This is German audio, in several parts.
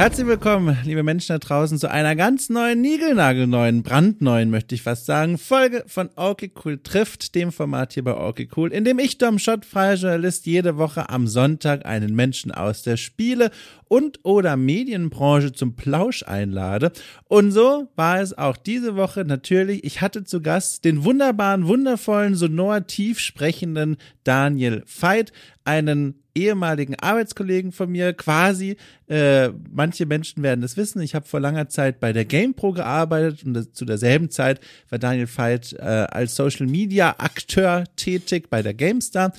Herzlich willkommen, liebe Menschen da draußen, zu einer ganz neuen, niegelnagelneuen, brandneuen, möchte ich fast sagen, Folge von Okay Cool trifft, dem Format hier bei Okay Cool, in dem ich, Dom Schott, freier Journalist, jede Woche am Sonntag einen Menschen aus der Spiele- und oder Medienbranche zum Plausch einlade. Und so war es auch diese Woche natürlich. Ich hatte zu Gast den wunderbaren, wundervollen, sonor tief sprechenden Daniel Veit, einen ehemaligen Arbeitskollegen von mir, quasi. Äh, manche Menschen werden es wissen. Ich habe vor langer Zeit bei der GamePro gearbeitet und das, zu derselben Zeit war Daniel Veit äh, als Social Media Akteur tätig bei der GameStar.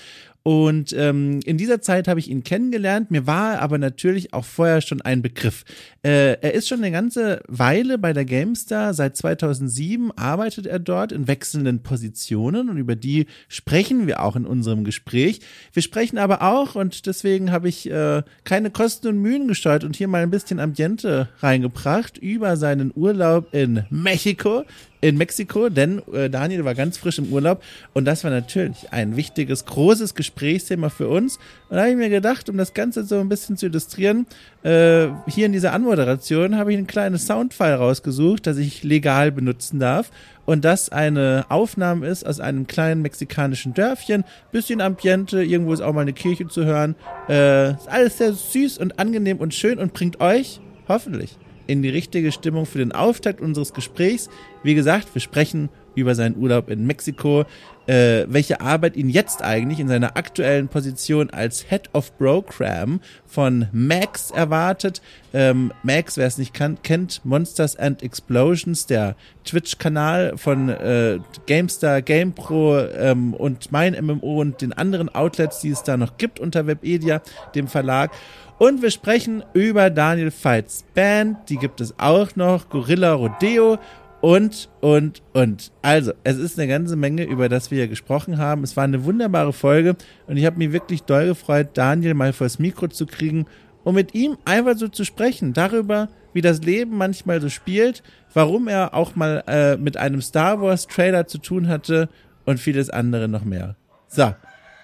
Und ähm, in dieser Zeit habe ich ihn kennengelernt. Mir war er aber natürlich auch vorher schon ein Begriff. Äh, er ist schon eine ganze Weile bei der GameStar. Seit 2007 arbeitet er dort in wechselnden Positionen und über die sprechen wir auch in unserem Gespräch. Wir sprechen aber auch und deswegen habe ich äh, keine Kosten und Mühen gesteuert und hier mal ein bisschen Ambiente reingebracht über seinen Urlaub in Mexiko in Mexiko, denn äh, Daniel war ganz frisch im Urlaub und das war natürlich ein wichtiges, großes Gesprächsthema für uns. Und da habe ich mir gedacht, um das Ganze so ein bisschen zu illustrieren, äh, hier in dieser Anmoderation habe ich ein kleines Soundfile rausgesucht, das ich legal benutzen darf. Und das eine Aufnahme ist aus einem kleinen mexikanischen Dörfchen. Bisschen Ambiente, irgendwo ist auch mal eine Kirche zu hören. Äh, ist alles sehr süß und angenehm und schön und bringt euch hoffentlich in die richtige Stimmung für den Auftakt unseres Gesprächs. Wie gesagt, wir sprechen über seinen Urlaub in Mexiko, äh, welche Arbeit ihn jetzt eigentlich in seiner aktuellen Position als Head of Program von Max erwartet. Ähm, Max, wer es nicht kann, kennt, Monsters and Explosions, der Twitch-Kanal von äh, GameStar, GamePro ähm, und mein MMO und den anderen Outlets, die es da noch gibt unter Webedia, dem Verlag. Und wir sprechen über Daniel Fights Band, die gibt es auch noch, Gorilla Rodeo und, und, und. Also, es ist eine ganze Menge, über das wir hier gesprochen haben. Es war eine wunderbare Folge und ich habe mich wirklich doll gefreut, Daniel mal vors Mikro zu kriegen, um mit ihm einfach so zu sprechen, darüber, wie das Leben manchmal so spielt, warum er auch mal äh, mit einem Star Wars Trailer zu tun hatte und vieles andere noch mehr. So,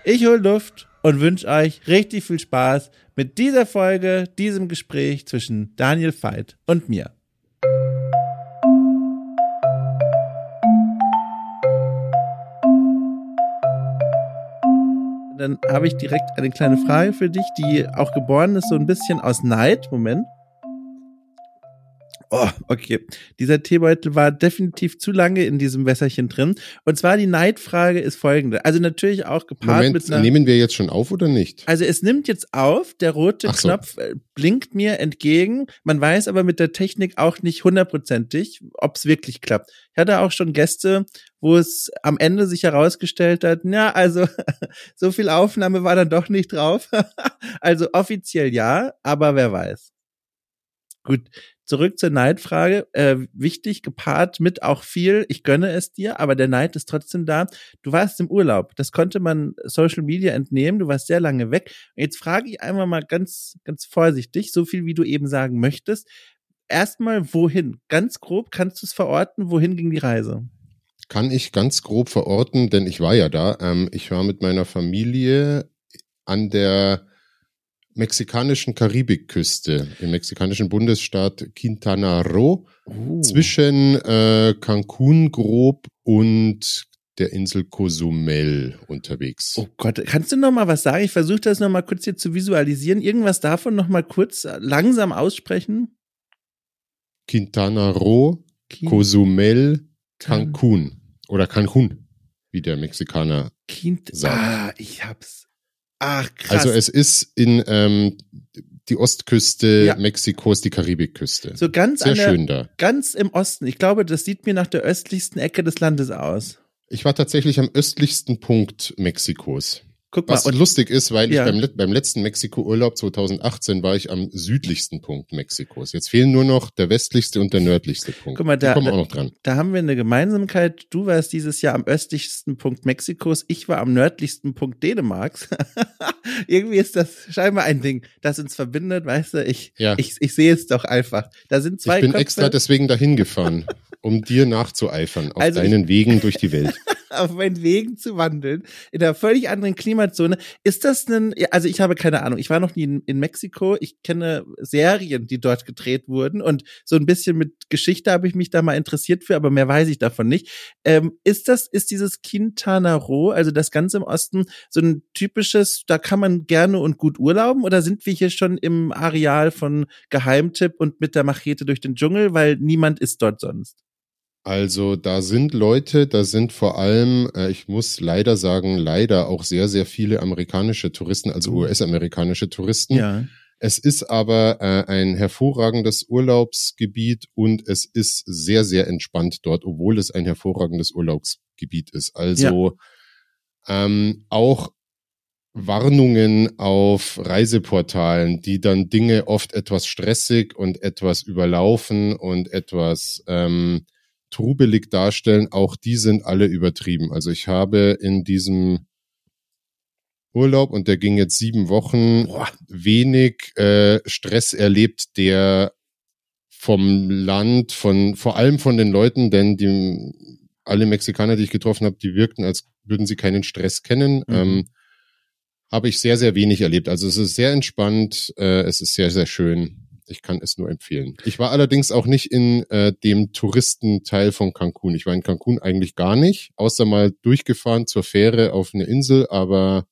ich hol Luft und wünsche euch richtig viel Spaß mit dieser Folge, diesem Gespräch zwischen Daniel Veit und mir. Dann habe ich direkt eine kleine Frage für dich, die auch geboren ist so ein bisschen aus Neid. Moment. Oh, okay. Dieser Teebeutel war definitiv zu lange in diesem Wässerchen drin. Und zwar die Neidfrage ist folgende. Also natürlich auch gepaart Moment, mit einer. nehmen wir jetzt schon auf oder nicht? Also es nimmt jetzt auf, der rote so. Knopf äh, blinkt mir entgegen. Man weiß aber mit der Technik auch nicht hundertprozentig, ob es wirklich klappt. Ich hatte auch schon Gäste, wo es am Ende sich herausgestellt hat, ja, also so viel Aufnahme war dann doch nicht drauf. also offiziell ja, aber wer weiß. Gut, zurück zur Neidfrage. Äh, wichtig, gepaart mit auch viel, ich gönne es dir, aber der Neid ist trotzdem da. Du warst im Urlaub. Das konnte man Social Media entnehmen. Du warst sehr lange weg. Und jetzt frage ich einmal mal ganz, ganz vorsichtig, so viel wie du eben sagen möchtest. Erstmal, wohin? Ganz grob, kannst du es verorten? Wohin ging die Reise? Kann ich ganz grob verorten, denn ich war ja da. Ähm, ich war mit meiner Familie an der mexikanischen Karibikküste, im mexikanischen Bundesstaat Quintana Roo, Uh. zwischen äh, Cancun grob und der Insel Cozumel unterwegs. Oh Gott, kannst du noch mal was sagen? Ich versuche das noch mal kurz hier zu visualisieren. Irgendwas davon noch mal kurz äh, langsam aussprechen. Quintana Roo, Quin- Cozumel, Cancun oder Cancun, wie der Mexikaner Kind. Sagt. Ah, ich hab's. Ach, krass. Also es ist in ähm, die Ostküste Ja. Mexikos, die Karibikküste. so ganz Sehr der, schön da. ganz im Osten. Ich glaube, das sieht mir nach der östlichsten Ecke des Landes aus. Ich war tatsächlich am östlichsten Punkt Mexikos. Guck mal, Was und lustig ist, weil Ja. ich beim, beim letzten Mexiko-Urlaub 2018 war ich am südlichsten Punkt Mexikos. Jetzt fehlen nur noch der westlichste und der nördlichste Punkt. Guck mal, da- kommen auch noch dran. da haben wir eine Gemeinsamkeit. Du warst dieses Jahr am östlichsten Punkt Mexikos. Ich war am nördlichsten Punkt Dänemarks. Irgendwie ist das scheinbar ein Ding, das uns verbindet, weißt du? Ich, Ja. ich, ich sehe es doch einfach. Da sind zwei Ich bin Köpfe. extra deswegen dahin gefahren, um dir nachzueifern auf Also ich- deinen Wegen durch die Welt. auf meinen Wegen zu wandeln, in einer völlig anderen Klimazone. Ist das ein, also ich habe keine Ahnung, ich war noch nie in, in Mexiko, ich kenne Serien, die dort gedreht wurden und so ein bisschen mit Geschichte habe ich mich da mal interessiert für, aber mehr weiß ich davon nicht. Ähm, ist das, ist dieses Quintana Roo, also das Ganze im Osten, so ein typisches, da kann man gerne und gut urlauben oder sind wir hier schon im Areal von Geheimtipp und mit der Machete durch den Dschungel, weil niemand ist dort sonst? Also da sind Leute, da sind vor allem, äh, ich muss leider sagen, leider auch sehr, sehr viele amerikanische Touristen, also oh. US-amerikanische Touristen. Ja. Es ist aber äh, ein hervorragendes Urlaubsgebiet und es ist sehr, sehr entspannt dort, obwohl es ein hervorragendes Urlaubsgebiet ist. Also ja. ähm, auch Warnungen auf Reiseportalen, die dann Dinge oft etwas stressig und etwas überlaufen und etwas ähm, trubelig darstellen, auch die sind alle übertrieben. Also ich habe in diesem Urlaub und der ging jetzt sieben Wochen Boah. wenig äh, Stress erlebt, der vom Land, von vor allem von den Leuten, denn die alle Mexikaner, die ich getroffen habe, die wirkten, als würden sie keinen Stress kennen. Mhm. Ähm, habe ich sehr, sehr wenig erlebt. Also es ist sehr entspannt, äh, es ist sehr, sehr schön. Ich kann es nur empfehlen. Ich war allerdings auch nicht in äh, dem Touristenteil von Cancun. Ich war in Cancun eigentlich gar nicht, außer mal durchgefahren zur Fähre auf eine Insel, aber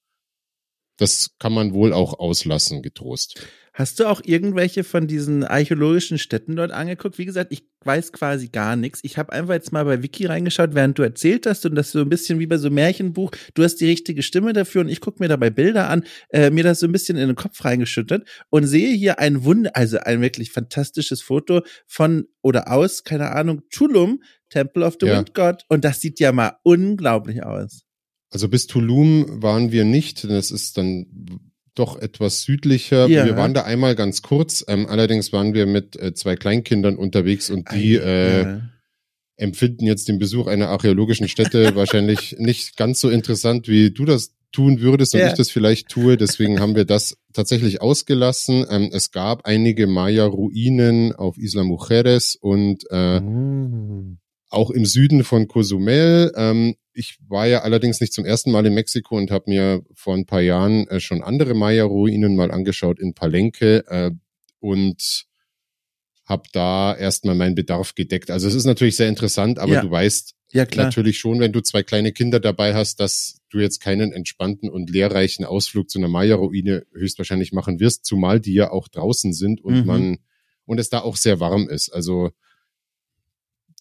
das kann man wohl auch auslassen, getrost. Hast du auch irgendwelche von diesen archäologischen Städten dort angeguckt? Wie gesagt, ich weiß quasi gar nichts. Ich habe einfach jetzt mal bei Wiki reingeschaut, während du erzählt hast und das so ein bisschen wie bei so einem Märchenbuch. Du hast die richtige Stimme dafür und ich gucke mir dabei Bilder an, äh, mir das so ein bisschen in den Kopf reingeschüttet und sehe hier ein Wunder, also ein wirklich fantastisches Foto von oder aus, keine Ahnung, Tulum, Temple of the ja. Wind God und das sieht ja mal unglaublich aus. Also bis Tulum waren wir nicht, das ist dann doch etwas südlicher. Ja. Wir waren da einmal ganz kurz, ähm, allerdings waren wir mit äh, zwei Kleinkindern unterwegs und die äh, ja. empfinden jetzt den Besuch einer archäologischen Stätte wahrscheinlich nicht ganz so interessant, wie du das tun würdest und ja. ich das vielleicht tue. Deswegen haben wir das tatsächlich ausgelassen. Ähm, es gab einige Maya-Ruinen auf Isla Mujeres und äh, mm auch im Süden von Cozumel. Ähm, ich war ja allerdings nicht zum ersten Mal in Mexiko und habe mir vor ein paar Jahren äh, schon andere Maya-Ruinen mal angeschaut in Palenque äh, und habe da erstmal meinen Bedarf gedeckt. Also es ist natürlich sehr interessant, aber ja. du weißt ja, natürlich schon, wenn du zwei kleine Kinder dabei hast, dass du jetzt keinen entspannten und lehrreichen Ausflug zu einer Maya-Ruine höchstwahrscheinlich machen wirst, zumal die ja auch draußen sind und mhm. man und es da auch sehr warm ist. Also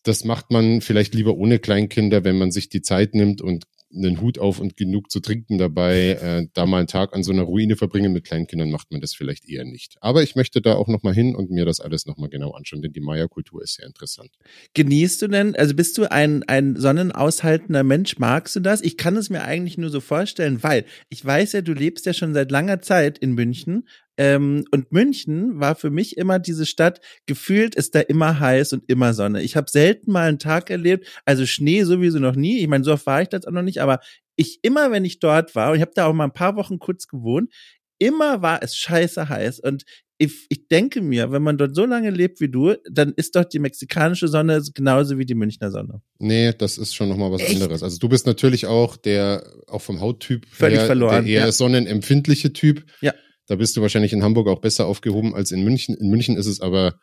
das macht man vielleicht lieber ohne Kleinkinder, wenn man sich die Zeit nimmt und einen Hut auf und genug zu trinken dabei, äh, da mal einen Tag an so einer Ruine verbringen mit Kleinkindern, macht man das vielleicht eher nicht. Aber ich möchte da auch nochmal hin und mir das alles nochmal genau anschauen, denn die Maya-Kultur ist sehr interessant. Genießt du denn, also bist du ein, ein sonnenaushaltender Mensch, magst du das? Ich kann es mir eigentlich nur so vorstellen, weil ich weiß ja, du lebst ja schon seit langer Zeit in München ähm, und München war für mich immer diese Stadt, gefühlt ist da immer heiß und immer Sonne. Ich habe selten mal einen Tag erlebt, also Schnee sowieso noch nie. Ich meine, so oft war ich das auch noch nicht, aber ich immer, wenn ich dort war, und ich habe da auch mal ein paar Wochen kurz gewohnt, immer war es scheiße heiß. Und ich, ich denke mir, wenn man dort so lange lebt wie du, dann ist doch die mexikanische Sonne genauso wie die Münchner Sonne. Nee, das ist schon nochmal was Echt? anderes. Also du bist natürlich auch der, auch vom Hauttyp Völlig her, verloren, der eher ja. sonnenempfindliche Typ. Ja. Da bist du wahrscheinlich in Hamburg auch besser aufgehoben als in München. In München ist es aber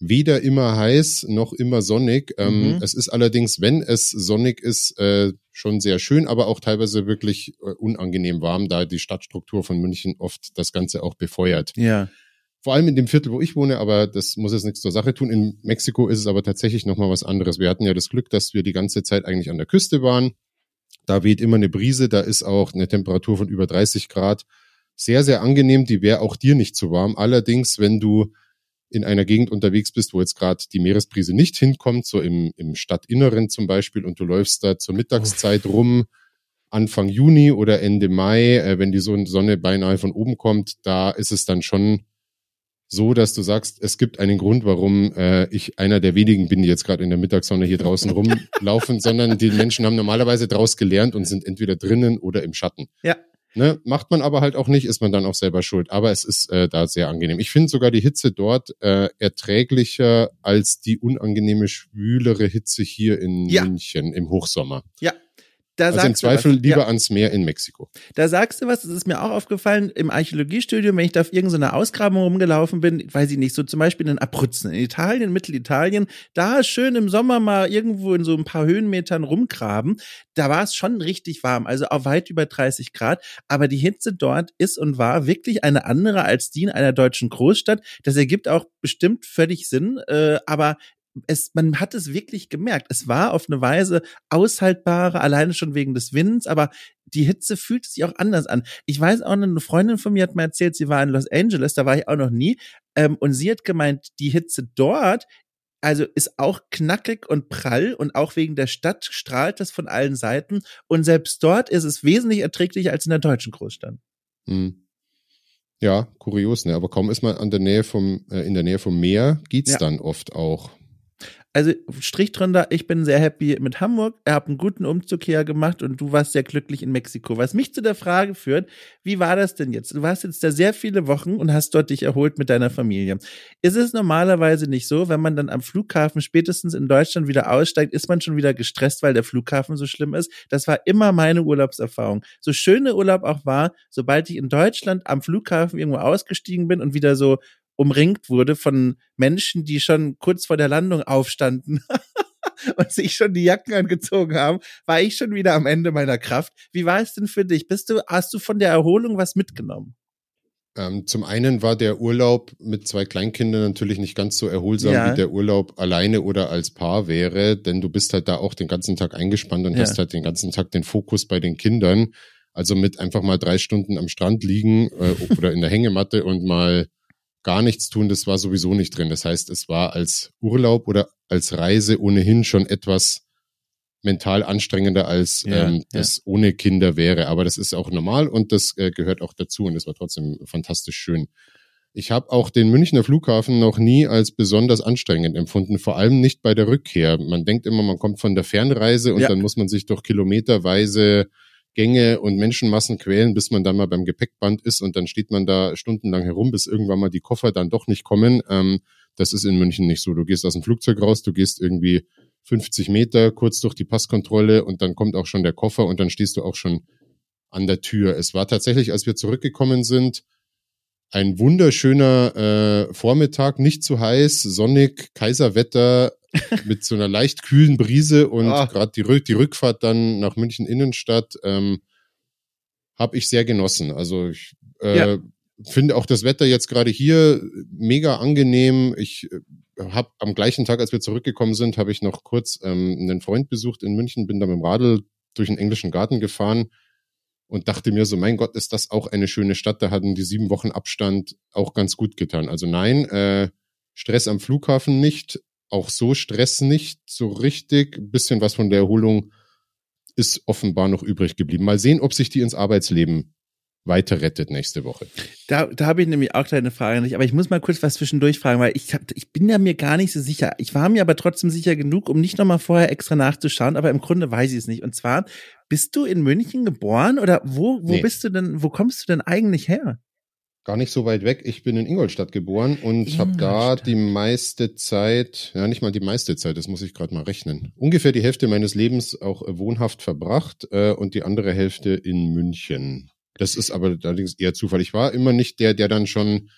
weder immer heiß noch immer sonnig. Ähm, mhm. Es ist allerdings, wenn es sonnig ist, äh, schon sehr schön, aber auch teilweise wirklich äh, unangenehm warm, da die Stadtstruktur von München oft das Ganze auch befeuert. Ja. Vor allem in dem Viertel, wo ich wohne, aber das muss jetzt nichts zur Sache tun. In Mexiko ist es aber tatsächlich nochmal was anderes. Wir hatten ja das Glück, dass wir die ganze Zeit eigentlich an der Küste waren. Da weht immer eine Brise, da ist auch eine Temperatur von über 30 Grad sehr, sehr angenehm. Die wäre auch dir nicht zu warm. Allerdings, wenn du in einer Gegend unterwegs bist, wo jetzt gerade die Meeresbrise nicht hinkommt, so im, im Stadtinneren zum Beispiel, und du läufst da zur Mittagszeit rum, Anfang Juni oder Ende Mai, äh, wenn die Sonne beinahe von oben kommt, da ist es dann schon so, dass du sagst, es gibt einen Grund, warum äh, ich einer der wenigen bin, die jetzt gerade in der Mittagssonne hier draußen rumlaufen, sondern die Menschen haben normalerweise draus gelernt und sind entweder drinnen oder im Schatten. Ja. Ne, macht man aber halt auch nicht, ist man dann auch selber schuld. Aber es ist äh, da sehr angenehm. Ich finde sogar die Hitze dort äh, erträglicher als die unangenehme, schwülere Hitze hier in ja. München im Hochsommer. Ja, Da also im Zweifel lieber ja. ans Meer in Mexiko. Da sagst du was, das ist mir auch aufgefallen im Archäologiestudium, wenn ich da auf irgendeiner Ausgrabung rumgelaufen bin, weiß ich nicht, so zum Beispiel in Abruzzen, in Italien, Mittelitalien, da schön im Sommer mal irgendwo in so ein paar Höhenmetern rumgraben, da war es schon richtig warm, also auch weit über 30 Grad, aber die Hitze dort ist und war wirklich eine andere als die in einer deutschen Großstadt. Das ergibt auch bestimmt völlig Sinn, äh, aber es, man hat es wirklich gemerkt. Es war auf eine Weise aushaltbare, alleine schon wegen des Winds, aber die Hitze fühlt sich auch anders an. Ich weiß auch, eine Freundin von mir hat mir erzählt, sie war in Los Angeles, da war ich auch noch nie, ähm, und sie hat gemeint, die Hitze dort also ist auch knackig und prall und auch wegen der Stadt strahlt das von allen Seiten und selbst dort ist es wesentlich erträglicher als in der deutschen Großstadt. Hm. Ja, kurios, ne? Aber kaum ist man an der Nähe vom, äh, in der Nähe vom Meer, geht's ja. dann oft auch also Strich drunter, ich bin sehr happy mit Hamburg. Er hat einen guten Umzug hier gemacht und du warst sehr glücklich in Mexiko. Was mich zu der Frage führt, wie war das denn jetzt? Du warst jetzt da sehr viele Wochen und hast dort dich erholt mit deiner Familie. Ist es normalerweise nicht so, wenn man dann am Flughafen spätestens in Deutschland wieder aussteigt, ist man schon wieder gestresst, weil der Flughafen so schlimm ist? Das war immer meine Urlaubserfahrung. So schön der Urlaub auch war, sobald ich in Deutschland am Flughafen irgendwo ausgestiegen bin und wieder so umringt wurde von Menschen, die schon kurz vor der Landung aufstanden und sich schon die Jacken angezogen haben, war ich schon wieder am Ende meiner Kraft. Wie war es denn für dich? Bist du, hast du von der Erholung was mitgenommen? Ähm, zum einen war der Urlaub mit zwei Kleinkindern natürlich nicht ganz so erholsam, ja. wie der Urlaub alleine oder als Paar wäre, denn du bist halt da auch den ganzen Tag eingespannt und ja. hast halt den ganzen Tag den Fokus bei den Kindern. Also mit einfach mal drei Stunden am Strand liegen äh, oder in der Hängematte und mal gar nichts tun, das war sowieso nicht drin. Das heißt, es war als Urlaub oder als Reise ohnehin schon etwas mental anstrengender, als ja, ähm, das ja. ohne Kinder wäre. Aber das ist auch normal und das äh, gehört auch dazu und es war trotzdem fantastisch schön. Ich habe auch den Münchner Flughafen noch nie als besonders anstrengend empfunden, vor allem nicht bei der Rückkehr. Man denkt immer, man kommt von der Fernreise und ja. dann muss man sich durch kilometerweise Gänge und Menschenmassen quälen, bis man dann mal beim Gepäckband ist und dann steht man da stundenlang herum, bis irgendwann mal die Koffer dann doch nicht kommen. Ähm, das ist in München nicht so. Du gehst aus dem Flugzeug raus, du gehst irgendwie 50 Meter kurz durch die Passkontrolle und dann kommt auch schon der Koffer und dann stehst du auch schon an der Tür. Es war tatsächlich, als wir zurückgekommen sind, ein wunderschöner äh, Vormittag, nicht zu heiß, sonnig, Kaiserwetter, mit so einer leicht kühlen Brise und ah. gerade die, die Rückfahrt dann nach München Innenstadt ähm, habe ich sehr genossen. Also ich äh, ja. finde auch das Wetter jetzt gerade hier mega angenehm. Ich äh, habe am gleichen Tag, als wir zurückgekommen sind, habe ich noch kurz ähm, einen Freund besucht in München, bin da mit dem Radl durch den englischen Garten gefahren und dachte mir so, mein Gott, ist das auch eine schöne Stadt. Da hatten die sieben Wochen Abstand auch ganz gut getan. Also nein, äh, Stress am Flughafen nicht, auch so Stress nicht so richtig. Ein bisschen was von der Erholung ist offenbar noch übrig geblieben. Mal sehen, ob sich die ins Arbeitsleben weiter rettet nächste Woche. Da, da habe ich nämlich auch eine Frage nicht, aber ich muss mal kurz was zwischendurch fragen, weil ich, hab, ich bin ja mir gar nicht so sicher. Ich war mir aber trotzdem sicher genug, um nicht nochmal vorher extra nachzuschauen, aber im Grunde weiß ich es nicht. Und zwar, bist du in München geboren oder wo, wo nee. bist du denn, wo kommst du denn eigentlich her? gar nicht so weit weg. Ich bin in Ingolstadt geboren und habe da die meiste Zeit, ja nicht mal die meiste Zeit, das muss ich gerade mal rechnen, ungefähr die Hälfte meines Lebens auch wohnhaft verbracht äh, und die andere Hälfte in München. Das ist aber allerdings eher Zufall. Ich war immer nicht der, der dann schon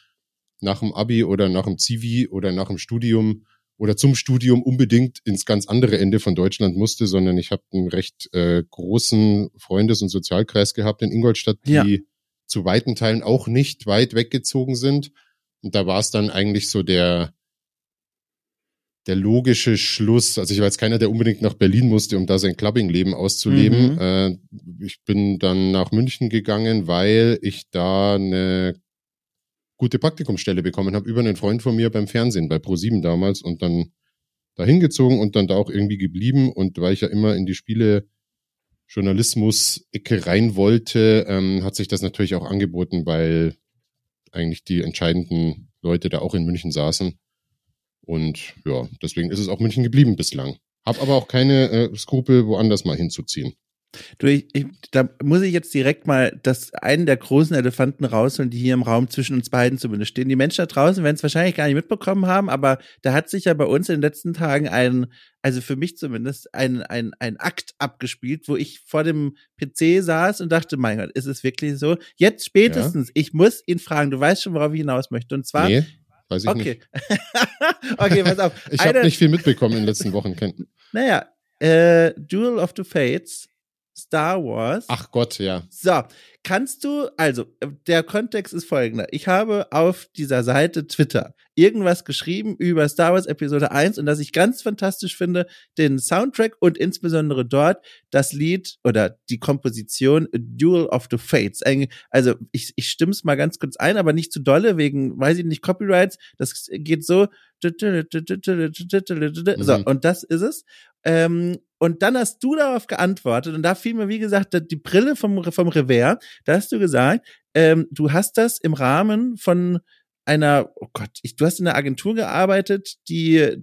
nach dem Abi oder nach dem Zivi oder nach dem Studium oder zum Studium unbedingt ins ganz andere Ende von Deutschland musste, sondern ich habe einen recht äh, großen Freundes- und Sozialkreis gehabt in Ingolstadt, die ja zu weiten Teilen auch nicht weit weggezogen sind. Und da war es dann eigentlich so der, der logische Schluss. Also ich war jetzt keiner, der unbedingt nach Berlin musste, um da sein Clubbing-Leben auszuleben. Mhm. Äh, ich bin dann nach München gegangen, weil ich da eine gute Praktikumsstelle bekommen habe über einen Freund von mir beim Fernsehen, bei Pro7 damals und dann da hingezogen und dann da auch irgendwie geblieben und weil ich ja immer in die Spiele Journalismus-Ecke rein wollte, ähm, hat sich das natürlich auch angeboten, weil eigentlich die entscheidenden Leute da auch in München saßen. Und ja, deswegen ist es auch München geblieben bislang. Hab aber auch keine äh, Skrupel, woanders mal hinzuziehen. Du, ich, ich, da muss ich jetzt direkt mal das einen der großen Elefanten rausholen, die hier im Raum zwischen uns beiden zumindest stehen. Die Menschen da draußen werden es wahrscheinlich gar nicht mitbekommen haben, aber da hat sich ja bei uns in den letzten Tagen ein, also für mich zumindest, ein, ein, ein Akt abgespielt, wo ich vor dem PC saß und dachte, mein Gott, ist es wirklich so? Jetzt spätestens, ja. ich muss ihn fragen, du weißt schon, worauf ich hinaus möchte. Und zwar. Nee, weiß ich okay. nicht. okay, pass auf. ich habe nicht viel mitbekommen in den letzten Wochen. Naja, äh, Duel of the Fates Star Wars. Ach Gott, ja. So, kannst du, also der Kontext ist folgender. Ich habe auf dieser Seite Twitter irgendwas geschrieben über Star Wars Episode 1 und dass ich ganz fantastisch finde, den Soundtrack und insbesondere dort das Lied oder die Komposition Duel of the Fates. Also ich, ich stimme es mal ganz kurz ein, aber nicht zu dolle, wegen, weiß ich nicht, Copyrights. Das geht so. So, mhm. und das ist es. Ähm, und dann hast du darauf geantwortet und da fiel mir, wie gesagt, die Brille vom, vom Revers. Da hast du gesagt, ähm, du hast das im Rahmen von einer, oh Gott, ich, du hast in einer Agentur gearbeitet, die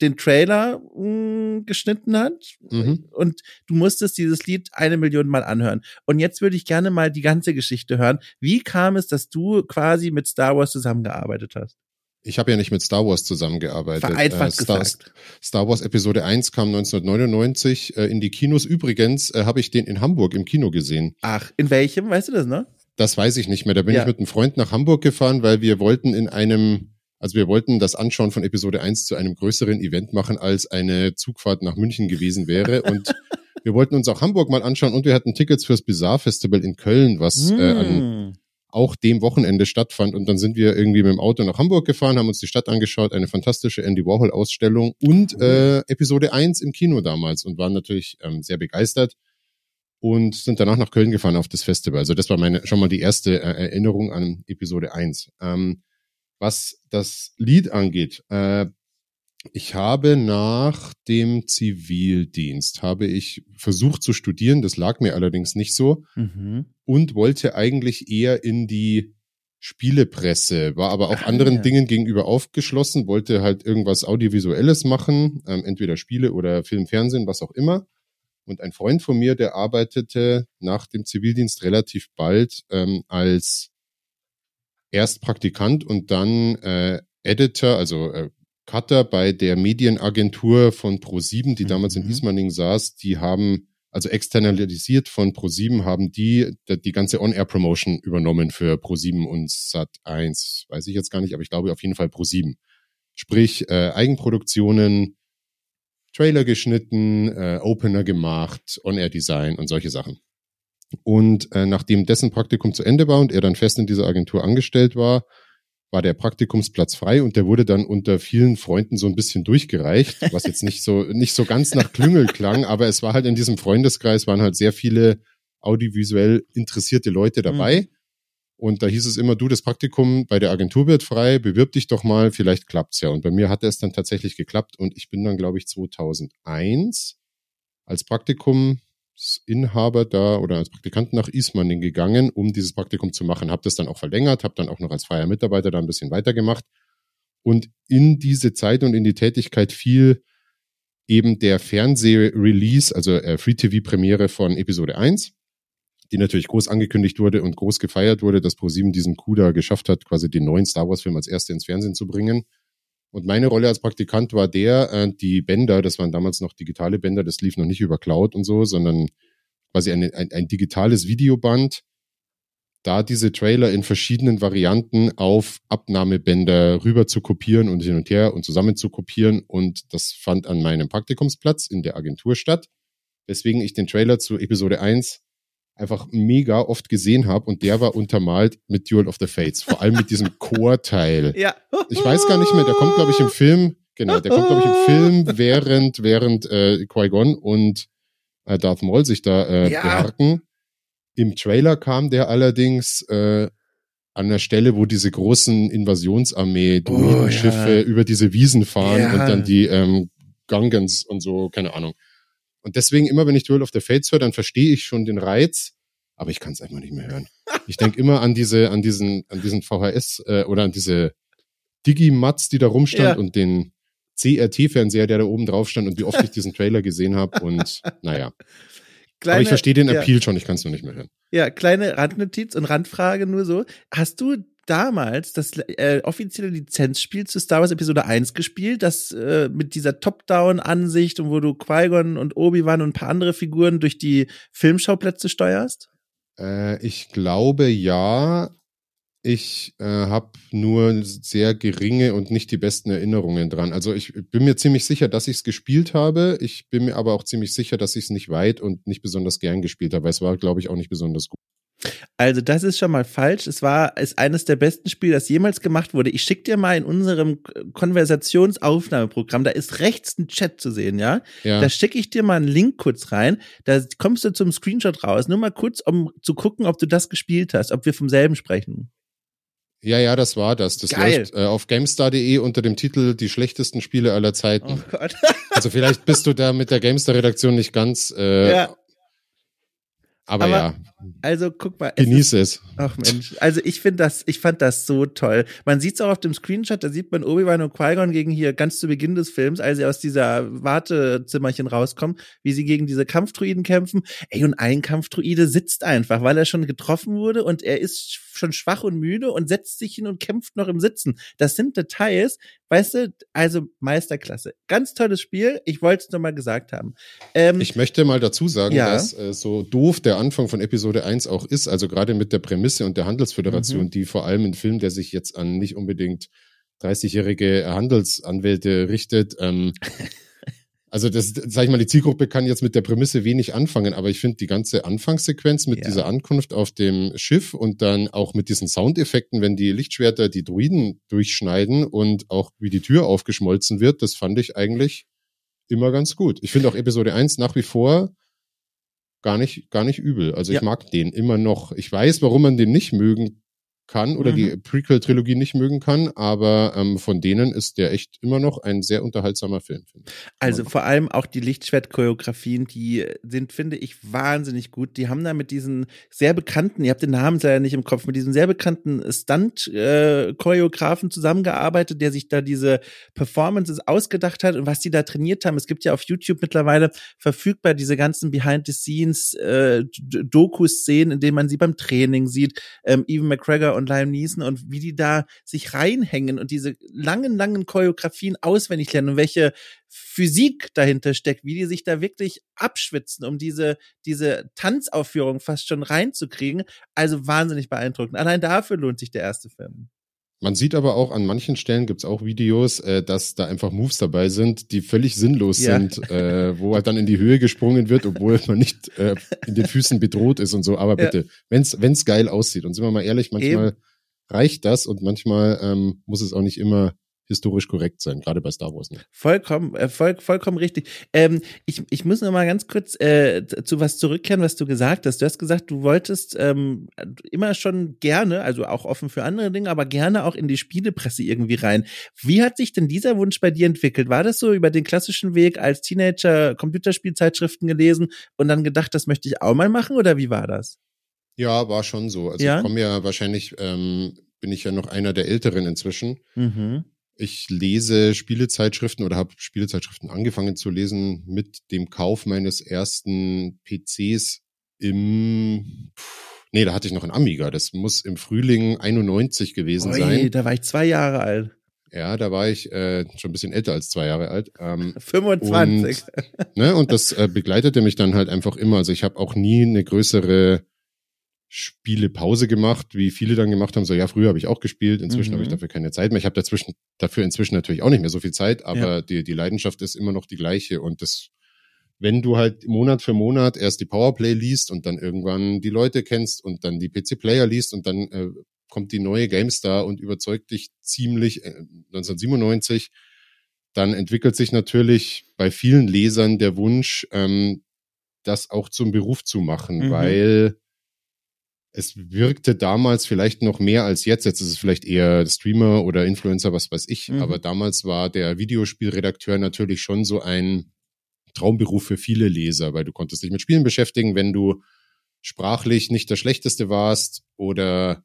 den Trailer mh, hm, geschnitten hat mhm. und du musstest dieses Lied eine Million Mal anhören. Und jetzt würde ich gerne mal die ganze Geschichte hören. Wie kam es, dass du quasi mit Star Wars zusammengearbeitet hast? Ich habe ja nicht mit Star Wars zusammengearbeitet. Vereinfacht äh, Star, gesagt. Star Wars Episode 1 kam 1999 äh, in die Kinos. Übrigens äh, habe ich den in Hamburg im Kino gesehen. Ach, in welchem? Weißt du das, ne? Das weiß ich nicht mehr. Da bin ja. ich mit einem Freund nach Hamburg gefahren, weil wir wollten in einem, also wir wollten das Anschauen von Episode 1 zu einem größeren Event machen, als eine Zugfahrt nach München gewesen wäre. Und wir wollten uns auch Hamburg mal anschauen und wir hatten Tickets fürs Bizarre Festival in Köln, was mm. äh, an hm auch dem Wochenende stattfand. Und dann sind wir irgendwie mit dem Auto nach Hamburg gefahren, haben uns die Stadt angeschaut, eine fantastische Andy Warhol-Ausstellung und äh, Episode 1 im Kino damals und waren natürlich ähm, sehr begeistert und sind danach nach Köln gefahren auf das Festival. Also das war meine schon mal die erste äh, Erinnerung an Episode 1. Ähm, was das Lied angeht, äh, ich habe nach dem Zivildienst habe ich versucht zu studieren, das lag mir allerdings nicht so mhm. und wollte eigentlich eher in die Spielepresse, war aber auch ah, anderen ja. Dingen gegenüber aufgeschlossen, wollte halt irgendwas Audiovisuelles machen, ähm, entweder Spiele oder Film, Fernsehen, was auch immer. Und ein Freund von mir, der arbeitete nach dem Zivildienst relativ bald ähm, als erst Praktikant und dann äh, Editor, also äh, Cutter bei der Medienagentur von Pro7, die damals in mhm. Ismaning saß, die haben also externalisiert von Pro7 haben die die, die ganze On-Air-Promotion übernommen für Pro7 und Sat1. Weiß ich jetzt gar nicht, aber ich glaube auf jeden Fall Pro7. Sprich, äh, Eigenproduktionen, Trailer geschnitten, äh, Opener gemacht, On-Air-Design und solche Sachen. Und äh, nachdem dessen Praktikum zu Ende war und er dann fest in dieser Agentur angestellt war, war der Praktikumsplatz frei und der wurde dann unter vielen Freunden so ein bisschen durchgereicht, was jetzt nicht so, nicht so ganz nach Klüngel klang, aber es war halt in diesem Freundeskreis waren halt sehr viele audiovisuell interessierte Leute dabei. Mhm. Und da hieß es immer, du, das Praktikum bei der Agentur wird frei, bewirb dich doch mal, vielleicht klappt's ja. Und bei mir hatte es dann tatsächlich geklappt und ich bin dann, glaube ich, 2001 als Praktikum Inhaber da oder als Praktikant nach Ismaning gegangen, um dieses Praktikum zu machen. Habe das dann auch verlängert, habe dann auch noch als freier Mitarbeiter da ein bisschen weitergemacht. Und in diese Zeit und in die Tätigkeit fiel eben der Fernsehrelease, also äh, Free-TV-Premiere von Episode 1, die natürlich groß angekündigt wurde und groß gefeiert wurde, dass ProSieben diesen Coup da geschafft hat, quasi den neuen Star Wars-Film als erste ins Fernsehen zu bringen. Und meine Rolle als Praktikant war der, äh, die Bänder, das waren damals noch digitale Bänder, das lief noch nicht über Cloud und so, sondern quasi ein, ein, ein digitales Videoband, da diese Trailer in verschiedenen Varianten auf Abnahmebänder rüber zu kopieren und hin und her und zusammen zu kopieren. Und das fand an meinem Praktikumsplatz in der Agentur statt. Weswegen ich den Trailer zu Episode 1 einfach mega oft gesehen habe und der war untermalt mit Duel of the Fates, vor allem mit diesem Chorteil. Ja. Ich weiß gar nicht mehr, der kommt glaube ich im Film, genau, der kommt glaube ich im Film während während äh, Qui-Gon und äh, Darth Maul sich da äh, ja. beharken. Im Trailer kam der allerdings äh, an der Stelle, wo diese großen Invasionsarmee, die oh, Schiffe ja. über diese Wiesen fahren ja. und dann die ähm, Gungans und so, keine Ahnung. Und deswegen, immer wenn ich Duel of the Fates höre, dann verstehe ich schon den Reiz, aber ich kann es einfach nicht mehr hören. Ich denke immer an diese, an diesen, an diesen VHS äh, oder an diese Digi-Mats, die da rumstand ja. und den CRT-Fernseher, der da oben drauf stand und wie oft ich diesen Trailer gesehen habe und naja. Kleine, Aber ich verstehe den ja. Appeal schon, ich kann es nur nicht mehr hören. Ja, kleine Randnotiz und Randfrage nur so. Hast du damals das äh, offizielle Lizenzspiel zu Star Wars Episode 1 gespielt, das äh, mit dieser Top-Down-Ansicht und wo du Qui-Gon und Obi-Wan und ein paar andere Figuren durch die Filmschauplätze steuerst? Äh, ich glaube ja. Ich äh, habe nur sehr geringe und nicht die besten Erinnerungen dran. Also ich bin mir ziemlich sicher, dass ich es gespielt habe. Ich bin mir aber auch ziemlich sicher, dass ich es nicht weit und nicht besonders gern gespielt habe. Es war, glaube ich, auch nicht besonders gut. Also das ist schon mal falsch. Es war ist eines der besten Spiele, das jemals gemacht wurde. Ich schick dir mal in unserem Konversationsaufnahmeprogramm, da ist rechts ein Chat zu sehen, ja? Ja. Da schicke ich dir mal einen Link kurz rein. Da kommst du zum Screenshot raus. Nur mal kurz, um zu gucken, ob du das gespielt hast, ob wir vom selben sprechen. Ja, ja, das war das. Das Geil. läuft äh, auf GameStar.de unter dem Titel Die schlechtesten Spiele aller Zeiten. Oh Gott. Also vielleicht bist du da mit der GameStar-Redaktion nicht ganz, äh, ja, aber, Aber ja, also guck mal. es ist- genieße es. Ach Mensch, also ich finde das, ich fand das so toll. Man sieht es auch auf dem Screenshot, da sieht man Obi-Wan und Qui-Gon gegen hier ganz zu Beginn des Films, als sie aus dieser Wartezimmerchen rauskommen, wie sie gegen diese Kampfdruiden kämpfen. Ey, und ein Kampfdruide sitzt einfach, weil er schon getroffen wurde und er ist schon schwach und müde und setzt sich hin und kämpft noch im Sitzen. Das sind Details, weißt du, also Meisterklasse. Ganz tolles Spiel, ich wollte es nur mal gesagt haben. Ähm, Ich möchte mal dazu sagen, Ja. dass äh, so doof der Anfang von Episode 1 auch ist, also gerade mit der Prämisse und der Handelsföderation, Mhm. die vor allem ein Film, der sich jetzt an nicht unbedingt 30-jährige Handelsanwälte richtet, ähm, also das, sag ich mal, die Zielgruppe kann jetzt mit der Prämisse wenig anfangen, aber ich finde die ganze Anfangssequenz mit Ja. dieser Ankunft auf dem Schiff und dann auch mit diesen Soundeffekten, wenn die Lichtschwerter die Druiden durchschneiden und auch wie die Tür aufgeschmolzen wird, das fand ich eigentlich immer ganz gut. Ich finde auch Episode 1 nach wie vor gar nicht, gar nicht übel. Also Ja. ich mag den immer noch. Ich weiß, warum man den nicht mögen kann oder Mhm. die Prequel-Trilogie nicht mögen kann, aber ähm, von denen ist der echt immer noch ein sehr unterhaltsamer Film. Also vor allem auch die Lichtschwert-Choreografien, die sind, finde ich, wahnsinnig gut. Die haben da mit diesen sehr bekannten, ihr habt den Namen leider nicht im Kopf, mit diesen sehr bekannten Stunt-Choreografen zusammengearbeitet, der sich da diese Performances ausgedacht hat und was die da trainiert haben. Es gibt ja auf YouTube mittlerweile verfügbar diese ganzen Behind-the-Scenes-Doku-Szenen, in denen man sie beim Training sieht, ähm, Evan McGregor und Liam Neeson und wie die da sich reinhängen und diese langen, langen Choreografien auswendig lernen und welche Physik dahinter steckt, wie die sich da wirklich abschwitzen, um diese, diese Tanzaufführung fast schon reinzukriegen. Also wahnsinnig beeindruckend. Allein dafür lohnt sich der erste Film. Man sieht aber auch an manchen Stellen gibt's auch Videos, äh, dass da einfach Moves dabei sind, die völlig sinnlos Ja. sind, äh, wo halt dann in die Höhe gesprungen wird, obwohl man nicht äh, in den Füßen bedroht ist und so. Aber Ja. bitte, wenn's wenn's geil aussieht und sind wir mal ehrlich, manchmal reicht das und manchmal ähm, muss es auch nicht immer historisch korrekt sein, gerade bei Star Wars. Ne? Vollkommen, äh, voll, vollkommen richtig. Ähm, ich, ich muss noch mal ganz kurz äh, zu was zurückkehren, was du gesagt hast. Du hast gesagt, du wolltest ähm, immer schon gerne, also auch offen für andere Dinge, aber gerne auch in die Spielepresse irgendwie rein. Wie hat sich denn dieser Wunsch bei dir entwickelt? War das so über den klassischen Weg als Teenager Computerspielzeitschriften gelesen und dann gedacht, das möchte ich auch mal machen oder wie war das? Ja, war schon so. Also Ja? ich komme ja wahrscheinlich, ähm, bin ich ja noch einer der Älteren inzwischen. Mhm. Ich lese Spielezeitschriften oder habe Spielezeitschriften angefangen zu lesen mit dem Kauf meines ersten PCs im, nee, da hatte ich noch ein Amiga. Das muss im Frühling 91 gewesen Ui, sein. da war ich zwei Jahre alt. Ja, da war ich äh, schon ein bisschen älter als zwei Jahre alt. Ähm, 25. ne, und das äh, begleitete mich dann halt einfach immer. Also ich habe auch nie eine größere Spielepause gemacht, wie viele dann gemacht haben. So, ja, früher habe ich auch gespielt, inzwischen Mhm. habe ich dafür keine Zeit mehr. Ich habe dazwischen dafür inzwischen natürlich auch nicht mehr so viel Zeit, aber die, die Leidenschaft ist immer noch die gleiche. Und das, wenn du halt Monat für Monat erst die Powerplay liest und dann irgendwann die Leute kennst und dann die PC-Player liest und dann äh, kommt die neue GameStar und überzeugt dich ziemlich äh, 1997, dann entwickelt sich natürlich bei vielen Lesern der Wunsch, ähm, das auch zum Beruf zu machen, Mhm. weil es wirkte damals vielleicht noch mehr als jetzt. Jetzt ist es vielleicht eher Streamer oder Influencer, was weiß ich. Mhm. Aber damals war der Videospielredakteur natürlich schon so ein Traumberuf für viele Leser, weil du konntest dich mit Spielen beschäftigen, wenn du sprachlich nicht der Schlechteste warst oder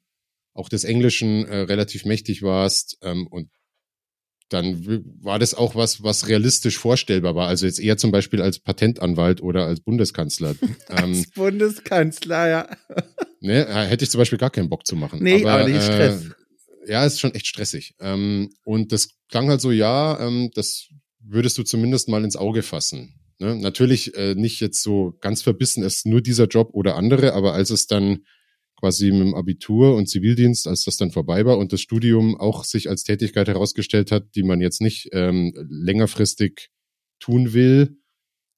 auch des Englischen äh, relativ mächtig warst. Ähm, und dann war das auch was, was realistisch vorstellbar war. Also jetzt eher zum Beispiel als Patentanwalt oder als Bundeskanzler. als ähm, Bundeskanzler, ja. Ne, hätte ich zum Beispiel gar keinen Bock zu machen. Nee, aber, aber nicht Stress. Äh, ja, ist schon echt stressig. Ähm, und das klang halt so, ja, ähm, das würdest du zumindest mal ins Auge fassen. Ne? Natürlich äh, nicht jetzt so ganz verbissen, es ist nur dieser Job oder andere, aber als es dann quasi mit dem Abitur und Zivildienst, als das dann vorbei war und das Studium auch sich als Tätigkeit herausgestellt hat, die man jetzt nicht ähm, längerfristig tun will,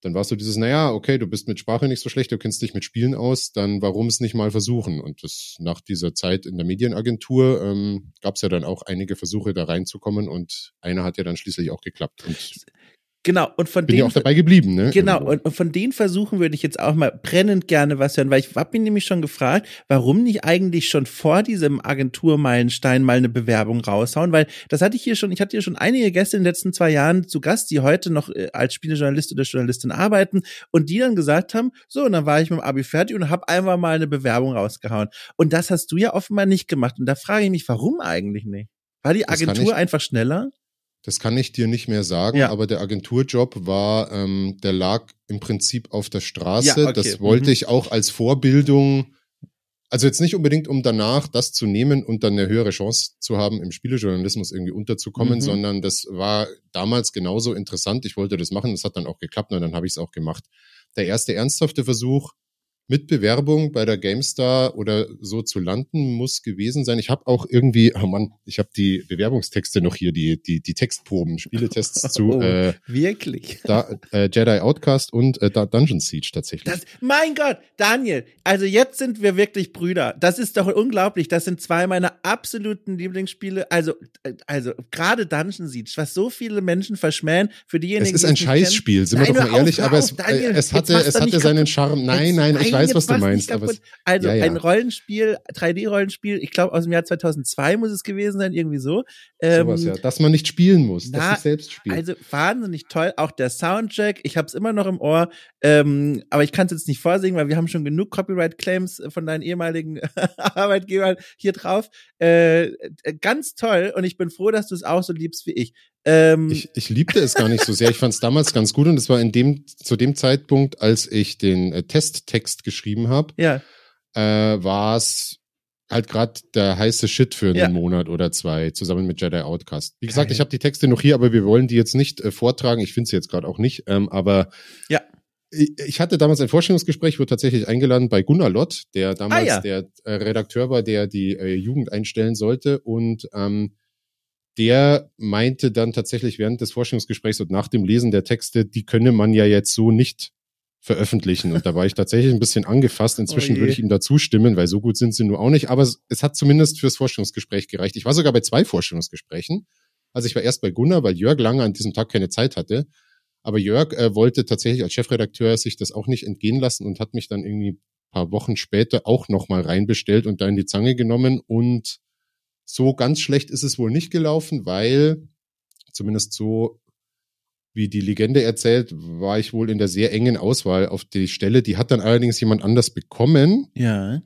dann warst du dieses, naja, okay, du bist mit Sprache nicht so schlecht, du kennst dich mit Spielen aus, dann warum es nicht mal versuchen? Und das nach dieser Zeit in der Medienagentur ähm, gab es ja dann auch einige Versuche, da reinzukommen und einer hat ja dann schließlich auch geklappt. Und Genau, und von Bin den. ja auch dabei geblieben, ne? Genau, und, und von den Versuchen würde ich jetzt auch mal brennend gerne was hören, weil ich habe mich nämlich schon gefragt, warum nicht eigentlich schon vor diesem Agenturmeilenstein mal eine Bewerbung raushauen, weil das hatte ich hier schon, ich hatte hier schon einige Gäste in den letzten zwei Jahren zu Gast, die heute noch äh, als Spielejournalist oder Journalistin arbeiten und die dann gesagt haben, so, und dann war ich mit dem Abi fertig und habe einfach mal eine Bewerbung rausgehauen. Und das hast du ja offenbar nicht gemacht. Und da frage ich mich, warum eigentlich nicht? War die Agentur einfach schneller? Das kann ich dir nicht mehr sagen, ja. aber der Agenturjob war, ähm, der lag im Prinzip auf der Straße. Ja, okay. Das wollte mhm. ich auch als Vorbildung, also jetzt nicht unbedingt, um danach das zu nehmen und dann eine höhere Chance zu haben, im Spielejournalismus irgendwie unterzukommen, mhm. sondern das war damals genauso interessant. Ich wollte das machen, das hat dann auch geklappt und dann habe ich es auch gemacht. Der erste ernsthafte Versuch mit Bewerbung bei der GameStar oder so zu landen muss gewesen sein. Ich habe auch irgendwie, oh Mann, ich habe die Bewerbungstexte noch hier, die die die Textproben, Spieletests zu oh, äh, wirklich da, äh, Jedi Outcast und äh, Dungeon Siege tatsächlich. Das, mein Gott, Daniel, also jetzt sind wir wirklich Brüder. Das ist doch unglaublich. Das sind zwei meiner absoluten Lieblingsspiele. Also äh, also gerade Dungeon Siege, was so viele Menschen verschmähen für diejenigen. Es ist ein Scheißspiel, sind wir doch mal ehrlich. Auf, aber es, äh, Daniel, es hatte es hatte seinen Charme. Nein, nein, ich weiß, was du meinst. Aber es, also ja, ja. ein Rollenspiel, 3D-Rollenspiel, ich glaube aus dem Jahr 2002 muss es gewesen sein, irgendwie so. Ähm, Sowas, ja. Dass man nicht spielen muss, na, dass es selbst spielt. Also wahnsinnig toll, auch der Soundtrack, ich habe es immer noch im Ohr, ähm, aber ich kann es jetzt nicht vorsingen, weil wir haben schon genug Copyright-Claims von deinen ehemaligen Arbeitgebern hier drauf. Äh, ganz toll und ich bin froh, dass du es auch so liebst wie ich. Ähm, ich, ich liebte es gar nicht so sehr. Ich fand es damals ganz gut und es war in dem zu dem Zeitpunkt, als ich den äh, Testtext geschrieben habe, ja. äh, war es halt gerade der heiße Shit für einen ja. Monat oder zwei zusammen mit Jedi Outcast. Wie gesagt, Geil. ich habe die Texte noch hier, aber wir wollen die jetzt nicht äh, vortragen. Ich finde sie jetzt gerade auch nicht. Ähm, aber ja. Ich, ich hatte damals ein Vorstellungsgespräch, wurde tatsächlich eingeladen bei Gunnar Lott, der damals ah, ja. der äh, Redakteur war, der die äh, Jugend einstellen sollte und ähm, der meinte dann tatsächlich während des Forschungsgesprächs und nach dem Lesen der Texte, die könne man ja jetzt so nicht veröffentlichen. Und da war ich tatsächlich ein bisschen angefasst. Inzwischen oh würde ich ihm da zustimmen, weil so gut sind sie nur auch nicht. Aber es, es, hat zumindest fürs Forschungsgespräch gereicht. Ich war sogar bei zwei Vorstellungsgesprächen. Also ich war erst bei Gunnar, weil Jörg lange an diesem Tag keine Zeit hatte. Aber Jörg äh, wollte tatsächlich als Chefredakteur sich das auch nicht entgehen lassen und hat mich dann irgendwie paar Wochen später auch nochmal reinbestellt und da in die Zange genommen und so ganz schlecht ist es wohl nicht gelaufen, weil zumindest so wie die Legende erzählt, war ich wohl in der sehr engen Auswahl auf die Stelle. Die hat dann allerdings jemand anders bekommen. Ja.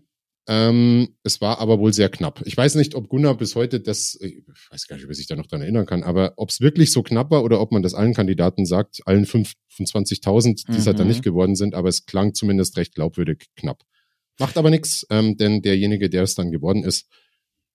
Ähm, es war aber wohl sehr knapp. Ich weiß nicht, ob Gunnar bis heute das, ich weiß gar nicht, ob er sich da noch daran erinnern kann, aber ob es wirklich so knapp war oder ob man das allen Kandidaten sagt, allen 25.000, die es mhm. halt dann nicht geworden sind, aber es klang zumindest recht glaubwürdig knapp. Macht aber nichts, ähm, denn derjenige, der es dann geworden ist,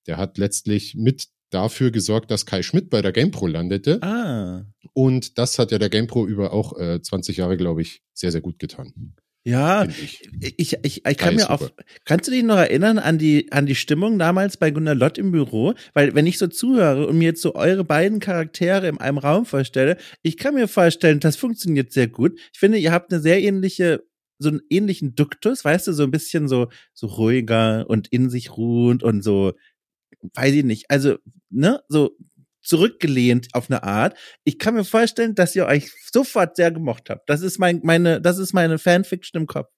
der hat letztlich mit dafür gesorgt, dass Kai Schmidt bei der GamePro landete. Ah. Und das hat ja der GamePro über auch äh, 20 Jahre, glaube ich, sehr, sehr gut getan. Ja, ich. Ich, ich, ich kann mir auch, kannst du dich noch erinnern an die, an die Stimmung damals bei Gunnar Lott im Büro? Weil, wenn ich so zuhöre und mir jetzt so eure beiden Charaktere in einem Raum vorstelle, ich kann mir vorstellen, das funktioniert sehr gut. Ich finde, ihr habt eine sehr ähnliche so einen ähnlichen Duktus, weißt du, so ein bisschen so, so ruhiger und in sich ruhend und so weiß ich nicht, also, ne, so zurückgelehnt auf eine Art. Ich kann mir vorstellen, dass ihr euch sofort sehr gemocht habt. Das ist mein, meine, das ist meine Fanfiction im Kopf.